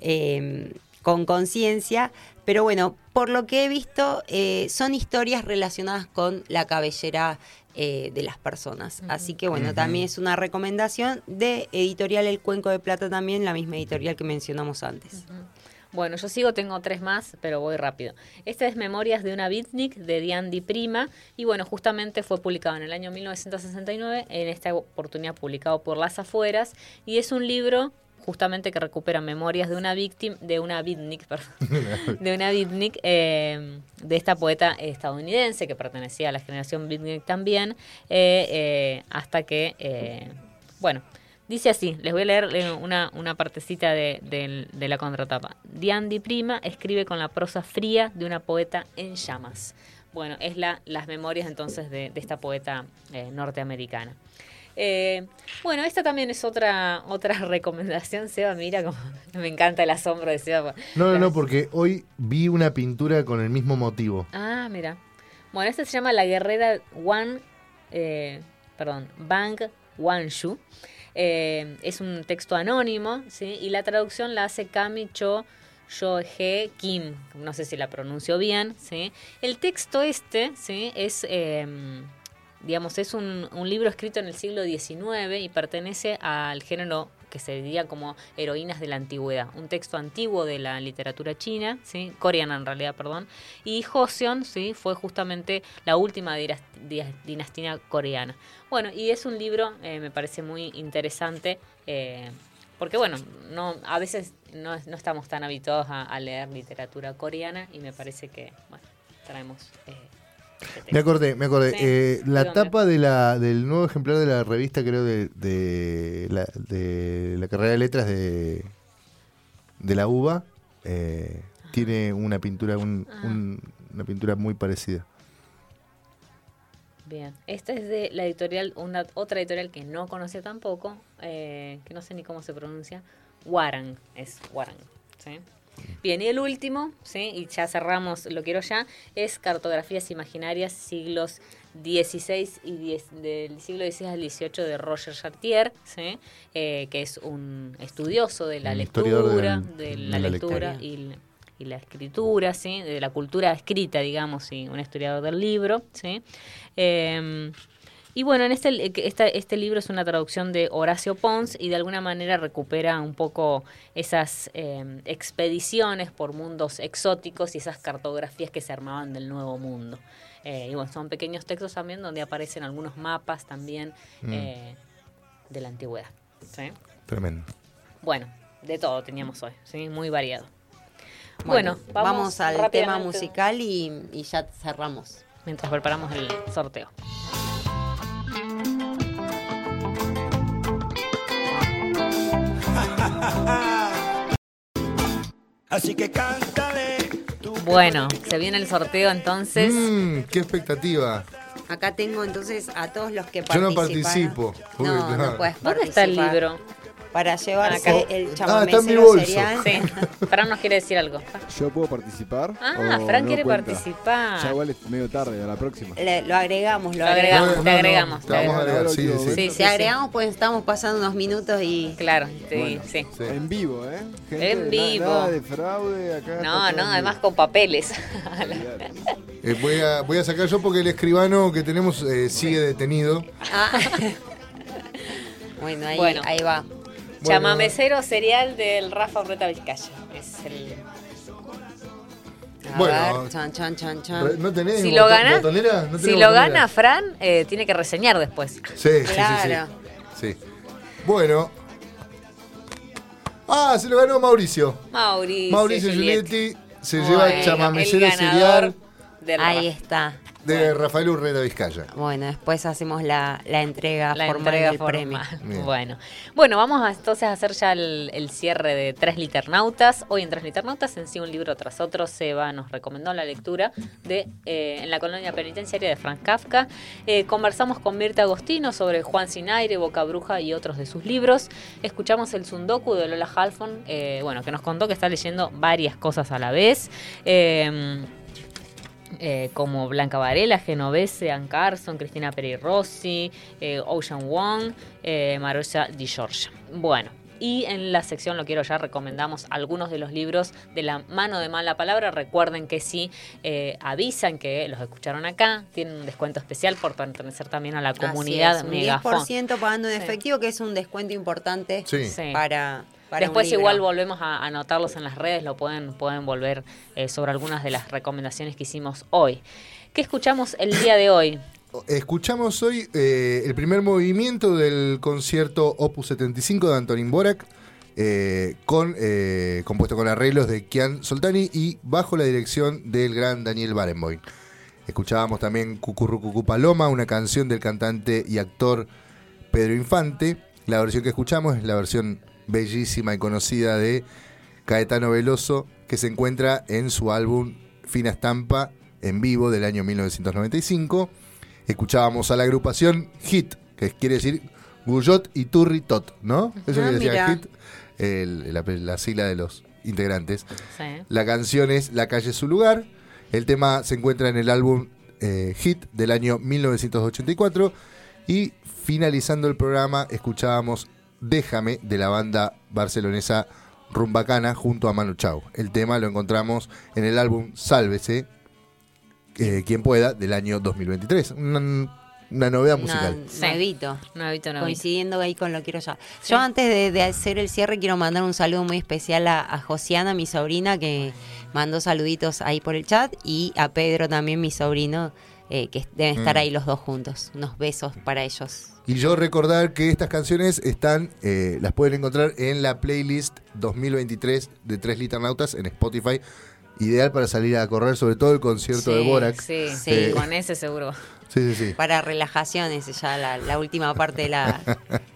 em, con conciencia, pero bueno, por lo que he visto, eh, son historias relacionadas con la cabellera de las personas. Así que bueno, también es una recomendación de Editorial El Cuenco de Plata también, la misma editorial que mencionamos antes. Bueno, yo sigo, tengo tres más, pero voy rápido. Este es Memorias de una Beatnik de Diandi Prima y bueno, justamente fue publicado en el año 1969, en esta oportunidad publicado por Las Afueras y es un libro justamente que recupera memorias de una víctima, de una beatnik, perdón, de una beatnik, eh, de esta poeta estadounidense que pertenecía a la generación beatnik también, eh, eh, hasta que, bueno, Dice así, les voy a leer eh, una, una partecita de, la contratapa. Diandi Prima escribe con la prosa fría de una poeta en llamas. Bueno, es la, las memorias entonces de, esta poeta eh, norteamericana. Eh, bueno, esta también es otra otra recomendación, Seba, mira como me encanta el asombro de Seba. No, no, no, porque hoy vi una pintura con el mismo motivo. Ah, mira. Bueno, esta se llama La Guerrera Wang, eh, perdón, Bang Wanshu. Eh, es un texto anónimo, ¿sí? Y la traducción la hace Kami Cho Yo-he Kim, no sé si la pronuncio bien, ¿sí? El texto este, ¿sí? Es... Eh, digamos, es un, libro escrito en el siglo XIX y pertenece al género que se diría como heroínas de la antigüedad, un texto antiguo de la literatura china, ¿sí? coreana en realidad, perdón, y Joseon ¿sí? fue justamente la última dinastía coreana. Bueno, y es un libro, eh, me parece muy interesante, eh, porque bueno, no, a veces no, no estamos tan habituados a, a, leer literatura coreana y me parece que, bueno, traemos... Eh, me acordé, me acordé. Sí. Eh, la tapa de la, del nuevo ejemplar de la revista, creo, de, de, la, de la carrera de letras de, de la UBA, eh, tiene una pintura, un, ah. un, una pintura muy parecida. Bien, esta es de la editorial, una otra editorial que no conocía tampoco, eh, que no sé ni cómo se pronuncia, Warang, es Warang, ¿sí? Bien, y el último, ¿sí? y ya cerramos, lo quiero ya, es Cartografías Imaginarias, siglos XVI y 10, del siglo XVI al XVIII de Roger Chartier, ¿sí? eh, que es un estudioso de la lectura, de, de- la, de la lectura y, y la escritura, ¿sí? de la cultura escrita, digamos, ¿sí? un historiador del libro. ¿sí? Eh, y bueno, en este, esta- este libro es una traducción de Horacio Pons y de alguna manera recupera un poco esas eh, expediciones por mundos exóticos y esas cartografías que se armaban del Nuevo Mundo. Eh, y bueno, son pequeños textos también donde aparecen algunos mapas también Mm. eh, de la antigüedad. ¿sí? Tremendo. Bueno, de todo teníamos hoy, ¿sí? muy variado. Bueno, Bueno, vamos, vamos al tema musical y, y ya cerramos. Mientras preparamos el sorteo. Así que cántale. Bueno, se viene el sorteo entonces. Mm, qué expectativa. Acá tengo entonces a todos los que Yo no participo. Uy, No, no puedes ¿Dónde está el libro? Para llevarse Acá. el Ah, chamamé está en mi cero bolso. cereal. Sí, Fran nos quiere decir algo. ¿Yo puedo participar? Ah, o Fran no quiere cuenta? participar. Ya igual es medio tarde, a la próxima. Le- lo agregamos, lo Lo agregamos, agregamos. te agregamos. Te vamos a agregar, sí, sí, sí. Sí, Si agregamos, pues estamos pasando unos minutos y. Claro, sí, Bueno. sí. Sí. En vivo, ¿eh? En vivo. Nada de fraude acá. No, no, además con papeles. Eh, voy, a, voy a sacar yo porque el escribano que tenemos eh, sigue detenido. Ah. bueno, ahí, Bueno. ahí va. Chamamecero serial del Rafa Urreta Vizcaya. Es el... A Bueno. ver, chan, chan, chan, ¿No tenés Si lo gana, botonera? ¿No si lo botonera? gana Fran, eh, tiene que reseñar después. Sí, sí, sí, sí, Claro. sí. Bueno. Ah, se lo ganó Mauricio. Mauricio, Mauricio Giulietti. Se Bueno, lleva chamamecero del Ahí está. De Rafael Urreta Vizcaya. Bueno, después hacemos la, la entrega La formal entrega del premio. formal. Bien. Bueno, bueno, vamos a, entonces a hacer ya el, el cierre de Tres Liternautas. Hoy en Tres Liternautas, en sí un libro tras otro, Seba nos recomendó la lectura de eh, En la colonia penitenciaria de Franz Kafka. Eh, conversamos con Mirta Agostino sobre Juan Sinaire, Boca Bruja y otros de sus libros. Escuchamos el Sundoku de Lola Halfon, eh, bueno, que nos contó que está leyendo varias cosas a la vez. Eh, eh, como Blanca Varela, Genovese, Ann Carson, Cristina Peri Rossi, eh, Ocean Wong, eh, Marosa Di Giorgia. Bueno, y en la sección Lo Quiero Ya recomendamos algunos de los libros de la mano de mala palabra. Recuerden que si eh, avisan que los escucharon acá, tienen un descuento especial por pertenecer también a la comunidad Así es, un Megafon. 10% pagando en Sí. efectivo, que es un descuento importante Sí. Sí. para, Después libro. igual volvemos a anotarlos en las redes, lo pueden, pueden volver eh, sobre algunas de las recomendaciones que hicimos hoy. ¿Qué escuchamos el día de hoy? Escuchamos hoy eh, el primer movimiento del concierto Opus 75 de Antonín Borak, eh, con, eh, compuesto con arreglos de Kian Soltani y bajo la dirección del gran Daniel Barenboim. Escuchábamos también Cucurrucucú Paloma, una canción del cantante y actor Pedro Infante. La versión que escuchamos es la versión bellísima y conocida de Caetano Veloso, que se encuentra en su álbum Fina Estampa en vivo del año 1995. Escuchábamos a la agrupación HIT, que quiere decir Guyot y Turri Tot, ¿no? Eso Ah, que decía mira. Hit, el- la, la sigla de los integrantes. Sí. La canción es La calle es su lugar. El tema se encuentra en el álbum eh, Hit del año 1984. Y finalizando el programa, escuchábamos Déjame de la banda barcelonesa Rumbacana junto a Manu Chao. El tema lo encontramos en el álbum Sálvese, eh, quien pueda, del año 2023. Una, una novedad musical. No, nuevito. Nuevito, nuevito. Coincidiendo ahí con lo quiero ya. Yo antes de, de hacer el cierre quiero mandar un saludo muy especial a, a Josiana, mi sobrina, que mandó saluditos ahí por el chat, y a Pedro también, mi sobrino, eh, que deben estar Mm. ahí los dos juntos. Unos besos para ellos. Y yo recordar que estas canciones están, eh, las pueden encontrar en la playlist 2023 de Tres Liternautas en Spotify. Ideal para salir a correr, sobre todo el concierto de Sí, Borac. Sí, Sí. Eh, con ese seguro. sí, sí, sí. Para relajaciones, ya la, la última parte de la,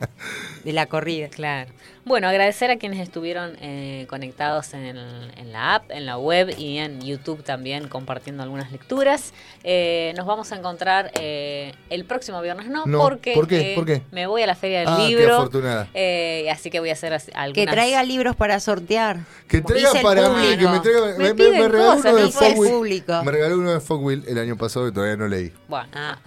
de la corrida. Claro. Bueno, agradecer a quienes estuvieron eh, conectados en, el- en la app, en la web y en YouTube también compartiendo algunas lecturas. Eh, nos vamos a encontrar eh, el próximo viernes, no, No, porque ¿por qué? eh, ¿Por qué? me voy a la feria del Ah, qué libro. afortunada. eh, así que voy a hacer algunas. Que traiga libros para sortear. Que traiga para mí, que me traiga. Me Me, me- regaló cosas, uno de. Fogwill. público. Me regaló uno de Fogwill el año pasado y todavía no leí. Bueno, Ah.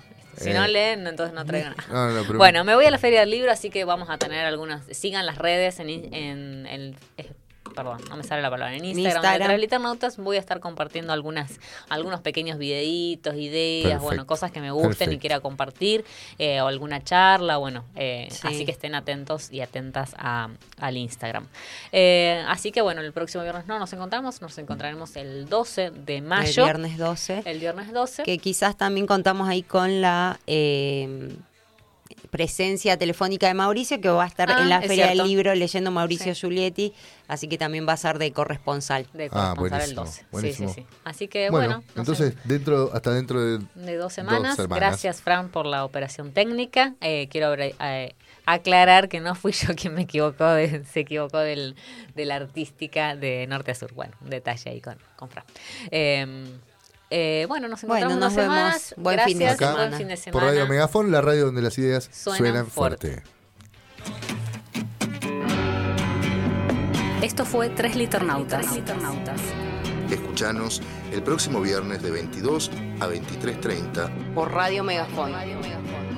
Si Eh. no leen, entonces no traigan nada. No, no, pero- Bueno, me voy a la Feria del Libro, así que vamos a tener algunas. Sigan las redes en, en el. eh, perdón, no me sale la palabra. En Instagram, Instagram. de Tres Liternautas voy a estar compartiendo algunas, algunos pequeños videitos, ideas, Perfecto. bueno, cosas que me gusten y quiera compartir, eh, o alguna charla, bueno, eh, Sí. así que estén atentos y atentas a- al Instagram. Eh, así que bueno, el próximo viernes no nos encontramos, nos encontraremos el 12 de mayo. El viernes 12. El viernes 12. que quizás también contamos ahí con la eh, presencia telefónica de Mauricio, que va a estar Ah, en la es Feria cierto. del Libro leyendo Mauricio Sí. Giulietti, así que también va a ser de corresponsal. de Ah, corresponsal el buenísimo, 12. buenísimo. Sí, sí, sí. Así que bueno, bueno, no sé, entonces, dentro hasta dentro de. de dos semanas. semanas. Gracias, Fran, por la operación técnica. Eh, quiero eh, aclarar que no fui yo quien me equivocó, de- se equivocó del, de la artística de norte a sur. Bueno, un detalle ahí con, con Fran. Eh, eh, bueno, nos encontramos bueno, vemos. Buen Gracias, fin, de semana. Por Radio Megafon, la radio donde las ideas suenan, fuerte. Esto fue Tres Liternautas. Tres Escuchanos el próximo viernes de 22 a 23.30 por Radio Megafon. Radio Megafon.